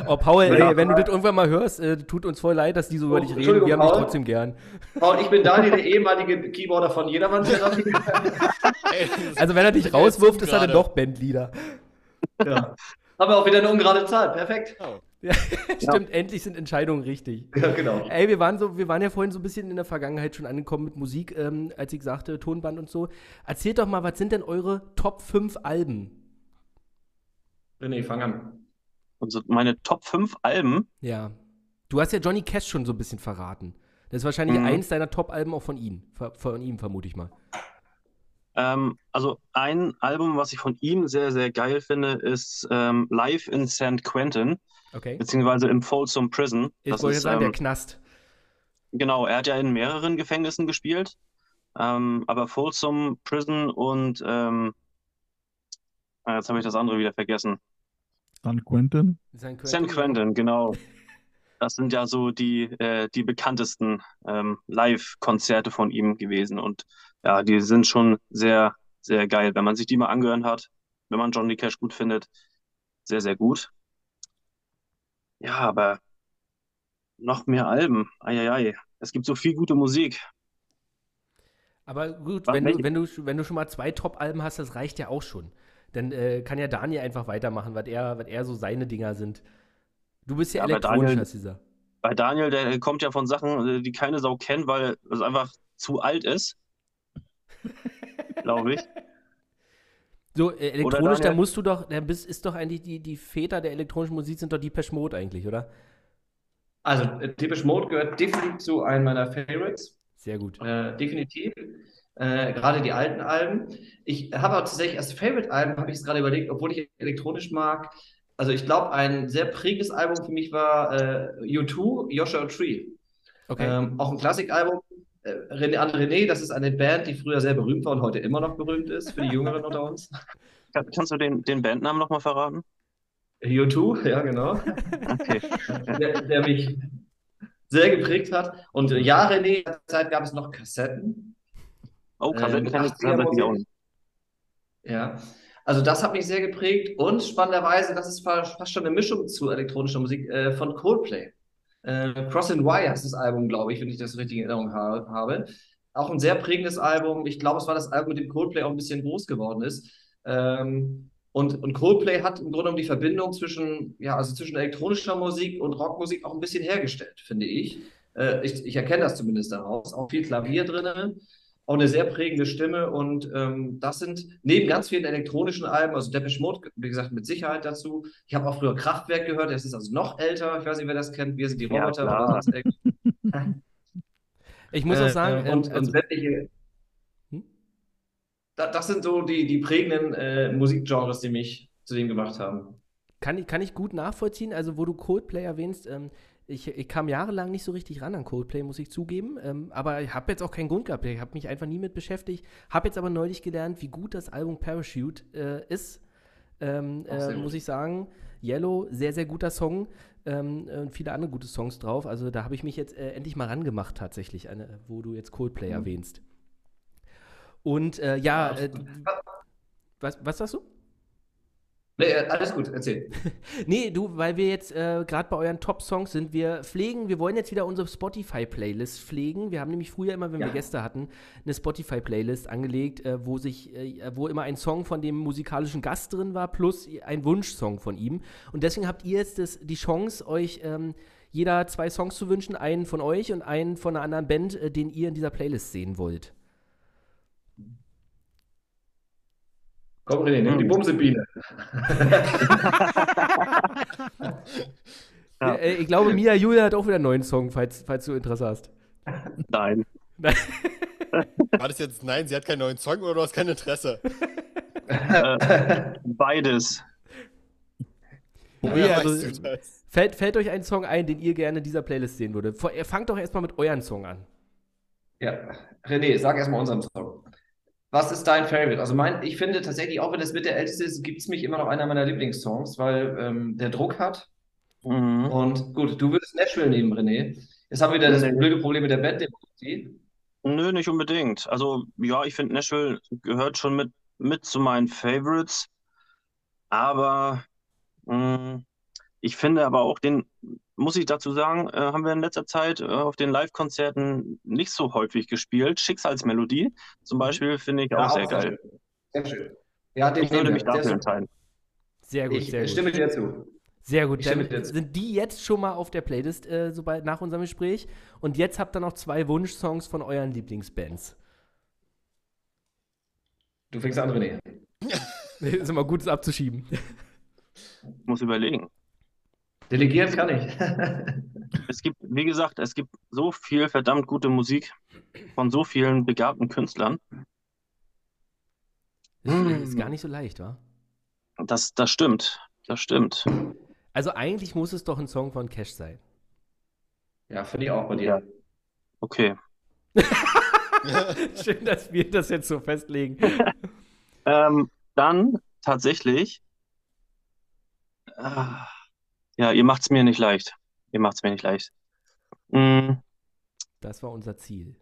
Oh, Paul, Ja. ey, wenn du das irgendwann mal hörst, äh, tut uns voll leid, dass die so über Oh, dich reden. Wir haben dich Paul. trotzdem gern. Paul, ich bin Daniel, der ehemalige Keyboarder von Jedermann. Also wenn er dich rauswirft, ist er dann doch Bandleader. ja. Haben wir auch wieder eine ungerade Zahl. Perfekt. Oh. Ja, stimmt, endlich sind Entscheidungen richtig. Ja, genau. Ey, wir waren so, wir waren ja vorhin so ein bisschen in der Vergangenheit schon angekommen mit Musik, ähm, als ich sagte, Tonband und so. Erzählt doch mal, was sind denn eure Top 5 Alben? René, fang an. Also meine Top 5 Alben. Ja. Du hast ja Johnny Cash schon so ein bisschen verraten. Das ist wahrscheinlich Mhm. eins deiner Top-Alben auch von ihm. Von ihm, vermute ich mal. Ähm, also ein Album, was ich von ihm sehr, sehr geil finde, ist ähm, Live in St. Quentin, Okay. beziehungsweise im Folsom Prison. Jetzt Das wollte ich ist, sagen, der ähm, Knast. Genau, er hat ja in mehreren Gefängnissen gespielt, ähm, aber Folsom Prison und ähm, ah, jetzt habe ich das andere wieder vergessen. San Quentin. San San Quentin, genau. Das sind ja so die, äh, die bekanntesten ähm, Live-Konzerte von ihm gewesen. Und ja, die sind schon sehr, sehr geil. Wenn man sich die mal angehört hat, wenn man Johnny Cash gut findet, sehr, sehr gut. Ja, aber noch mehr Alben. Eieiei. Es gibt so viel gute Musik. Aber gut, Was, wenn du, wenn, du, wenn du schon mal zwei Top-Alben hast, das reicht ja auch schon. Dann äh, kann ja Daniel einfach weitermachen, was er, was er so seine Dinger sind. Du bist ja, Ja, elektronisch, gesagt. Bei Daniel, der kommt ja von Sachen, äh, die keine Sau kennt, weil es einfach zu alt ist. Glaube ich. So, äh, elektronisch, da musst du doch, da bist, ist doch eigentlich die, die Väter der elektronischen Musik sind doch die Mode eigentlich, oder? Also, äh, Depeche Mode gehört definitiv zu einem meiner Favorites. Sehr gut. Äh, definitiv. Äh, gerade die alten Alben. Ich habe aber tatsächlich als Favorite-Album, habe ich es gerade überlegt, obwohl ich elektronisch mag. Also ich glaube, ein sehr prägendes Album für mich war äh, U2, Joshua Tree. Okay. Ähm, auch ein Klassikalbum. Äh, René, an René, das ist eine Band, die früher sehr berühmt war und heute immer noch berühmt ist, für die Jüngeren unter uns. Kann, kannst du den, den Bandnamen nochmal verraten? U2, ja, genau. Okay. der, der mich sehr geprägt hat. Und ja, René, in der Zeit gab es noch Kassetten. Oh, Kassetten Ähm, kann ich 80er tatsächlich auch Musik. nicht. Ja, also das hat mich sehr geprägt und spannenderweise, das ist fa- fast schon eine Mischung zu elektronischer Musik äh, von Coldplay. Äh, Cross and Wire heißt das Album, glaube ich, wenn ich das richtig in Erinnerung ha habe. Auch ein sehr prägendes Album. Ich glaube, es war das Album, mit dem Coldplay auch ein bisschen groß geworden ist. Ähm, und, und Coldplay hat im Grunde genommen die Verbindung zwischen, ja, also zwischen elektronischer Musik und Rockmusik auch ein bisschen hergestellt, finde ich. Äh, ich, ich erkenne das zumindest daraus. Auch viel Klavier drin, auch eine sehr prägende Stimme und ähm, das sind neben ganz vielen elektronischen Alben, also Depeche Mode, wie gesagt, mit Sicherheit dazu. Ich habe auch früher Kraftwerk gehört, das ist also noch älter, ich weiß nicht, wer das kennt, wir sind die Ja, Roboter. klar. oder sonst irgend- Ich muss auch Äh, sagen, äh, ähm, und, also, und sämtliche, Hm? da, das sind so die, die prägenden äh, Musikgenres, die mich zu dem gemacht haben. kann, ich- kann ich gut nachvollziehen. Also, wo du Coldplay erwähnst, ähm, ich, ich kam jahrelang nicht so richtig ran an Coldplay, muss ich zugeben. Ähm, aber ich habe jetzt auch keinen Grund gehabt. Ich habe mich einfach nie mit beschäftigt. Habe jetzt aber neulich gelernt, wie gut das Album Parachute äh, ist. Ähm, äh, muss ich sagen. Yellow, sehr, sehr guter Song. Ähm, äh, und viele andere gute Songs drauf. Also da habe ich mich jetzt äh, endlich mal rangemacht, tatsächlich, eine, wo du jetzt Coldplay Mhm. erwähnst. Und äh, ja, äh, was, was sagst du? Nee, äh, alles gut, erzähl. Nee, du, weil wir jetzt äh, gerade bei euren Top-Songs sind, wir pflegen, wir wollen jetzt wieder unsere Spotify-Playlist pflegen. Wir haben nämlich früher immer, wenn Ja. wir Gäste hatten, eine Spotify-Playlist angelegt, äh, wo sich, äh, wo immer ein Song von dem musikalischen Gast drin war, plus ein Wunschsong von ihm. Und deswegen habt ihr jetzt das, die Chance, euch ähm, jeder zwei Songs zu wünschen, einen von euch und einen von einer anderen Band, äh, den ihr in dieser Playlist sehen wollt. Komm, René, nimm die Hm. Bumsebiene. Ja. Ich glaube, Mia Julia hat auch wieder einen neuen Song, falls, falls du Interesse hast. Nein. War das jetzt nein, sie hat keinen neuen Song oder du hast kein Interesse? Äh, beides. Woher also? Fällt, fällt euch ein Song ein, den ihr gerne in dieser Playlist sehen würdet? Fangt doch erstmal mit euren Song an. Ja, René, sag erstmal unseren Song. Was ist dein Favorite? Also mein, ich finde tatsächlich, auch wenn das mit der älteste ist, gibt es mich immer noch einer meiner Lieblingssongs, weil ähm, der Druck hat. Mhm. Und gut, du würdest Nashville nehmen, René. Jetzt haben wir wieder das blöde Problem mit der Banddemokratie. Nö, nicht unbedingt. Also, ja, ich finde, Nashville gehört schon mit, mit zu meinen Favorites. Aber mh, ich finde aber auch den, muss ich dazu sagen, äh, haben wir in letzter Zeit äh, auf den Live-Konzerten nicht so häufig gespielt. Schicksalsmelodie zum Beispiel finde ich Ja, auch sehr sehr geil. Sehr schön. Ja, den Ich würde mich dafür entscheiden. Sehr gut, Ich sehr gut. stimme dir zu. Sehr gut, dann stimme dir zu. sind die jetzt schon mal auf der Playlist, äh, sobald nach unserem Gespräch. Und jetzt habt ihr noch zwei Wunschsongs von euren Lieblingsbands. Du fängst an, René. ist immer gut, es abzuschieben. Ich muss überlegen. Delegieren kann ich. Es gibt, wie gesagt, es gibt so viel verdammt gute Musik von so vielen begabten Künstlern. Ist, Hm. ist gar nicht so leicht, wa? Das, das stimmt. Das stimmt. Also eigentlich muss es doch ein Song von Cash sein. ja, finde ich auch bei dir. Okay. Schön, dass wir das jetzt so festlegen. Ähm, dann tatsächlich. Ah, ja, ihr macht es mir nicht leicht. Ihr macht es mir nicht leicht. Mm, Das war unser Ziel.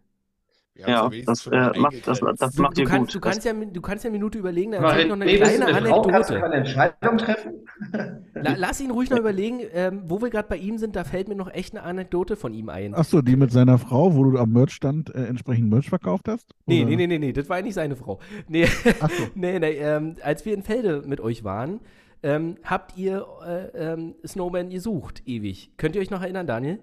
Ja, das, äh, macht, das, das Du, macht du, ihr kannst, gut. du, Das, kannst ja, du kannst ja eine Minute überlegen, dann erzähl ich noch eine du kleine? Kannst du Anekdote. Entscheidung treffen? La, lass ihn ruhig noch überlegen, ähm, wo wir gerade bei ihm sind, da fällt mir noch echt eine Anekdote von ihm ein. Achso, die mit seiner Frau, wo du am Merchstand äh, entsprechend Merch verkauft hast? Nee, Oder? nee, nee, nee, nee, das war eigentlich seine Frau. Nee, Achso. nee, nee ähm, als wir in Felde mit euch waren, ähm, habt ihr äh, ähm, Snowman gesucht, ewig. Könnt ihr euch noch erinnern, Daniel?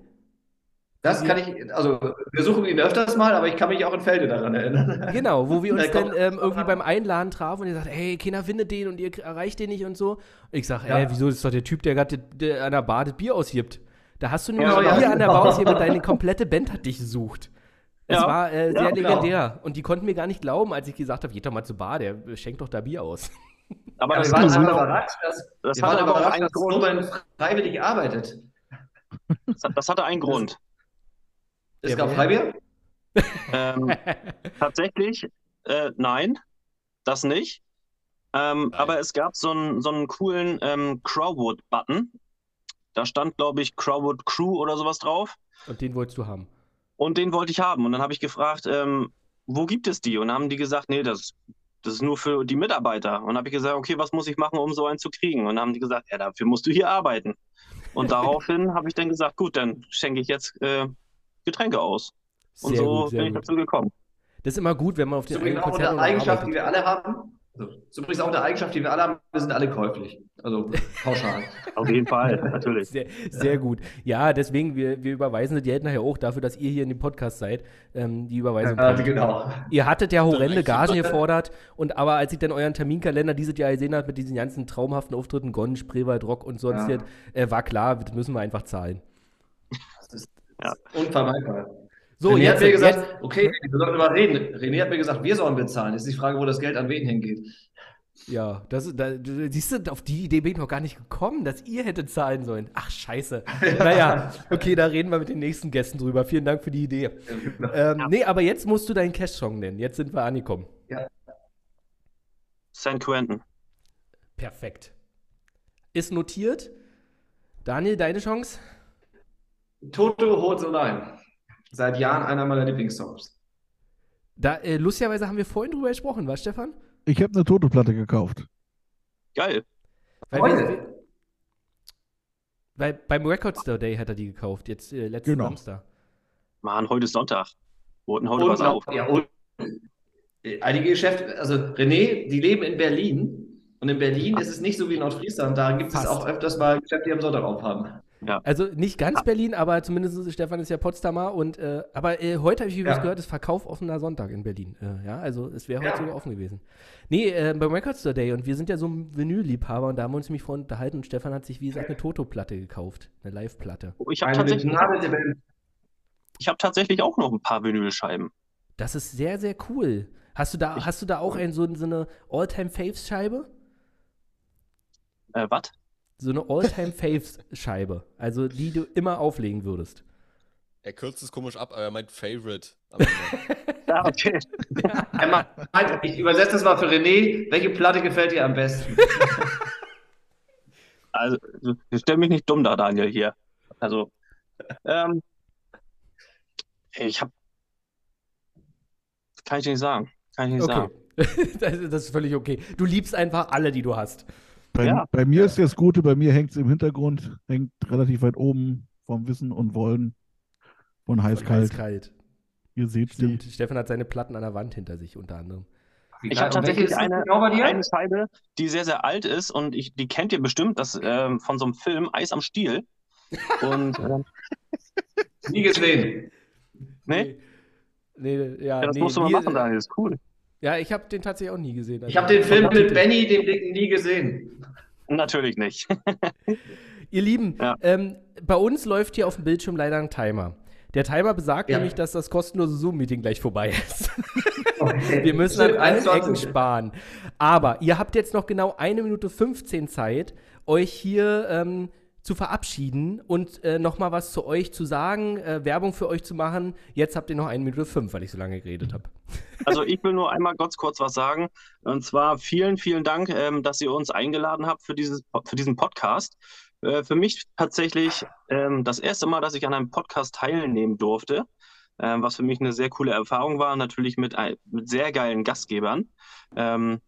Das kann ich, also wir suchen ihn öfters mal, aber ich kann mich auch in Felde daran erinnern. Genau, wo wir uns Da dann ähm, irgendwie beim Einladen trafen und ihr sagt, hey, keiner findet den und ihr erreicht den nicht und so. Und ich sag, Ja. ey, wieso, ist doch der Typ, der gerade an der Bar das Bier ausgibt. Da hast du nämlich Genau, ja, Bier an der. Bar ausgibt und deine komplette Band hat dich gesucht. Es Ja. war äh, sehr Ja, genau. legendär. Und die konnten mir gar nicht glauben, als ich gesagt habe, geht doch mal zur Bar, der schenkt doch da Bier aus. Aber Ja, das, wir waren alle hat überrascht, dass, das hatte aber auch überrascht, einen Grund. Snowman freiwillig arbeitet. Das, hat- das hatte einen Grund. Es Ja, gab? Freibier? Ähm, tatsächlich, äh, nein, das nicht. Ähm, aber es gab so einen, so einen coolen ähm, Crowwood-Button. Da stand, glaube ich, Crowwood Crew oder sowas drauf. Und den wolltest du haben. Und den wollte ich haben. Und dann habe ich gefragt, ähm, wo gibt es die? Und dann haben die gesagt, nee, das, das ist nur für die Mitarbeiter. Und dann habe ich gesagt, okay, was muss ich machen, um so einen zu kriegen? Und dann haben die gesagt, ja, dafür musst du hier arbeiten. Und daraufhin habe ich dann gesagt, gut, dann schenke ich jetzt äh, Getränke aus. Und Sehr so gut, bin ich gut. dazu gekommen. Das ist immer gut, wenn man auf Das den ist übrigens eigenen auch eine Konzerten Eigenschaft, die wir alle haben. Also, das ist übrigens auch eine Eigenschaft, die wir alle haben. Wir sind alle käuflich. Also pauschal. Auf jeden Fall, natürlich. Sehr, sehr gut. Ja, deswegen, wir, wir überweisen das Geld nachher auch dafür, dass ihr hier in dem Podcast seid. Ähm, die Überweisung Ja, genau. Ihr hattet ja horrende. Gagen gefordert, und aber als ich dann euren Terminkalender dieses Jahr gesehen habe mit diesen ganzen traumhaften Auftritten, Gonn, Spreewald, Rock und sonst, Ja. was, äh, war klar, das müssen wir einfach zahlen. Das ist Ja. unvermeidbar. So, René jetzt, hat mir gesagt, jetzt, okay, wir sollen immer reden. René hat mir gesagt, wir sollen bezahlen. Jetzt ist die Frage, wo das Geld an wen hingeht. ja, das, da, siehst du, auf die Idee bin ich noch gar nicht gekommen, dass ihr hättet zahlen sollen. Ach, scheiße. Naja, okay, da reden wir mit den nächsten Gästen drüber. Vielen Dank für die Idee. Ähm, Nee, aber jetzt musst du deinen Cash-Song nennen. Jetzt sind wir angekommen. St. Quentin. Perfekt. Ist notiert. Daniel, deine Chance? Toto holt so rein. Seit Jahren einer meiner Lieblingssongs. Da, äh, lustigerweise haben wir vorhin drüber gesprochen, was, Stefan? Ich habe eine Toto-Platte gekauft. Geil. Weil, Heute? wir, wir, weil beim Record Store Day hat er die gekauft, jetzt äh, letzten Genau. Samstag. Mann, heute ist Sonntag. Wollten heute was auf. Ja, und äh, einige Geschäfte, also René, die leben in Berlin. Und in Berlin ist es nicht so wie in Nordfriesland. Da gibt es auch öfters mal Geschäfte, die am Sonntag aufhaben. Also nicht ganz Berlin, aber zumindest ist, Stefan ist ja Potsdamer und äh, aber äh, heute habe ich übrigens Ja. gehört, ist Verkauf offener Sonntag in Berlin. Äh, ja, also es wäre heute Ja. sogar offen gewesen. Nee, äh, beim Record Store Day und wir sind ja so ein Vinyl-Liebhaber und da haben wir uns nämlich vorhin unterhalten und Stefan hat sich, wie gesagt, eine Toto-Platte gekauft. Eine Live-Platte. Oh, Ich habe tatsächlich, ich hab tatsächlich auch noch ein paar Vinylscheiben. Das ist sehr, sehr cool. Hast du da, hast du da auch ein, so, so eine All-Time-Faves-Scheibe? Äh, was? So eine All-Time-Faves-Scheibe. Also die du immer auflegen würdest. Er kürzt es komisch ab, aber er meint Favorite. Ja, okay. Er meint- Ich übersetze das mal für René. Welche Platte gefällt dir am besten? Also, stell mich nicht dumm da, Daniel, hier. Also, ähm, ich habe kann ich dir nicht sagen. Kann ich nicht Okay. sagen. das, das ist völlig okay. Du liebst einfach alle, die du hast. Bei, Ja. bei mir ist das Gute, bei mir hängt es im Hintergrund, hängt relativ weit oben vom Wissen und Wollen. Von heiß-kalt. Eiskalt. Ihr seht Stimmt. sie. Stefan hat seine Platten an der Wand hinter sich, unter anderem. Ich habe tatsächlich eine, genau eine Scheibe, die sehr, sehr alt ist und ich, die kennt ihr bestimmt, das ähm, von so einem Film Eis am Stiel. Und ähm, Nie gesehen. nee, Nee, ja, ja, das nee, musst du mal machen, Daniel, ist cool. Ja, ich habe den tatsächlich auch nie gesehen. Ich habe den Film mit. Benny, dem Dicken, nie gesehen. Natürlich nicht. Ihr Lieben, Ja. ähm, bei uns läuft hier auf dem Bildschirm leider ein Timer. Der Timer besagt Ja. nämlich, dass das kostenlose Zoom-Meeting gleich vorbei ist. Okay. Wir müssen an Stimmt, allen 21. Ecken sparen. Aber ihr habt jetzt noch genau eine Minute 15 Zeit, euch hier ähm, zu verabschieden und äh, noch mal was zu euch zu sagen, äh, Werbung für euch zu machen. Jetzt habt ihr noch eine Minute fünf, weil ich so lange geredet habe. Also ich will nur einmal ganz kurz was sagen. Und zwar vielen, vielen Dank, ähm, dass ihr uns eingeladen habt für, dieses, für diesen Podcast. Äh, für mich tatsächlich ähm, das erste Mal, dass ich an einem Podcast teilnehmen durfte, ähm, was für mich eine sehr coole Erfahrung war, natürlich mit, mit sehr geilen Gastgebern. Ähm,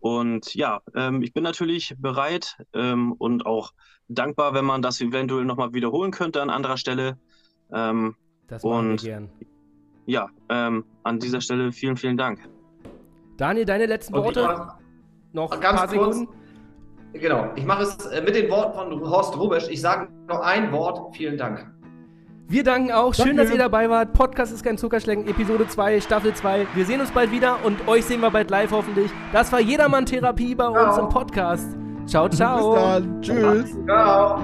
und ja, ähm, ich bin natürlich bereit ähm, und auch dankbar, wenn man das eventuell nochmal wiederholen könnte an anderer Stelle. Ähm, Das machen Und- wir gern. ja, ähm, an dieser Stelle vielen, vielen Dank. Daniel, deine letzten Und Worte? mach- Noch ein ganz paar kurz. Sekunden? Genau, ich mache es äh, mit den Worten von Horst Rubesch. Ich sage noch ein Wort. Vielen Dank. Wir danken auch. Schön, Danke. dass ihr dabei wart. Podcast ist kein Zuckerschlecken, Episode 2, Staffel 2. Wir sehen uns bald wieder und euch sehen wir bald live hoffentlich. Das war Jedermann Therapie bei uns Ciao. im Podcast. Ciao, Bis ciao. dann. Tschüss. Ciao.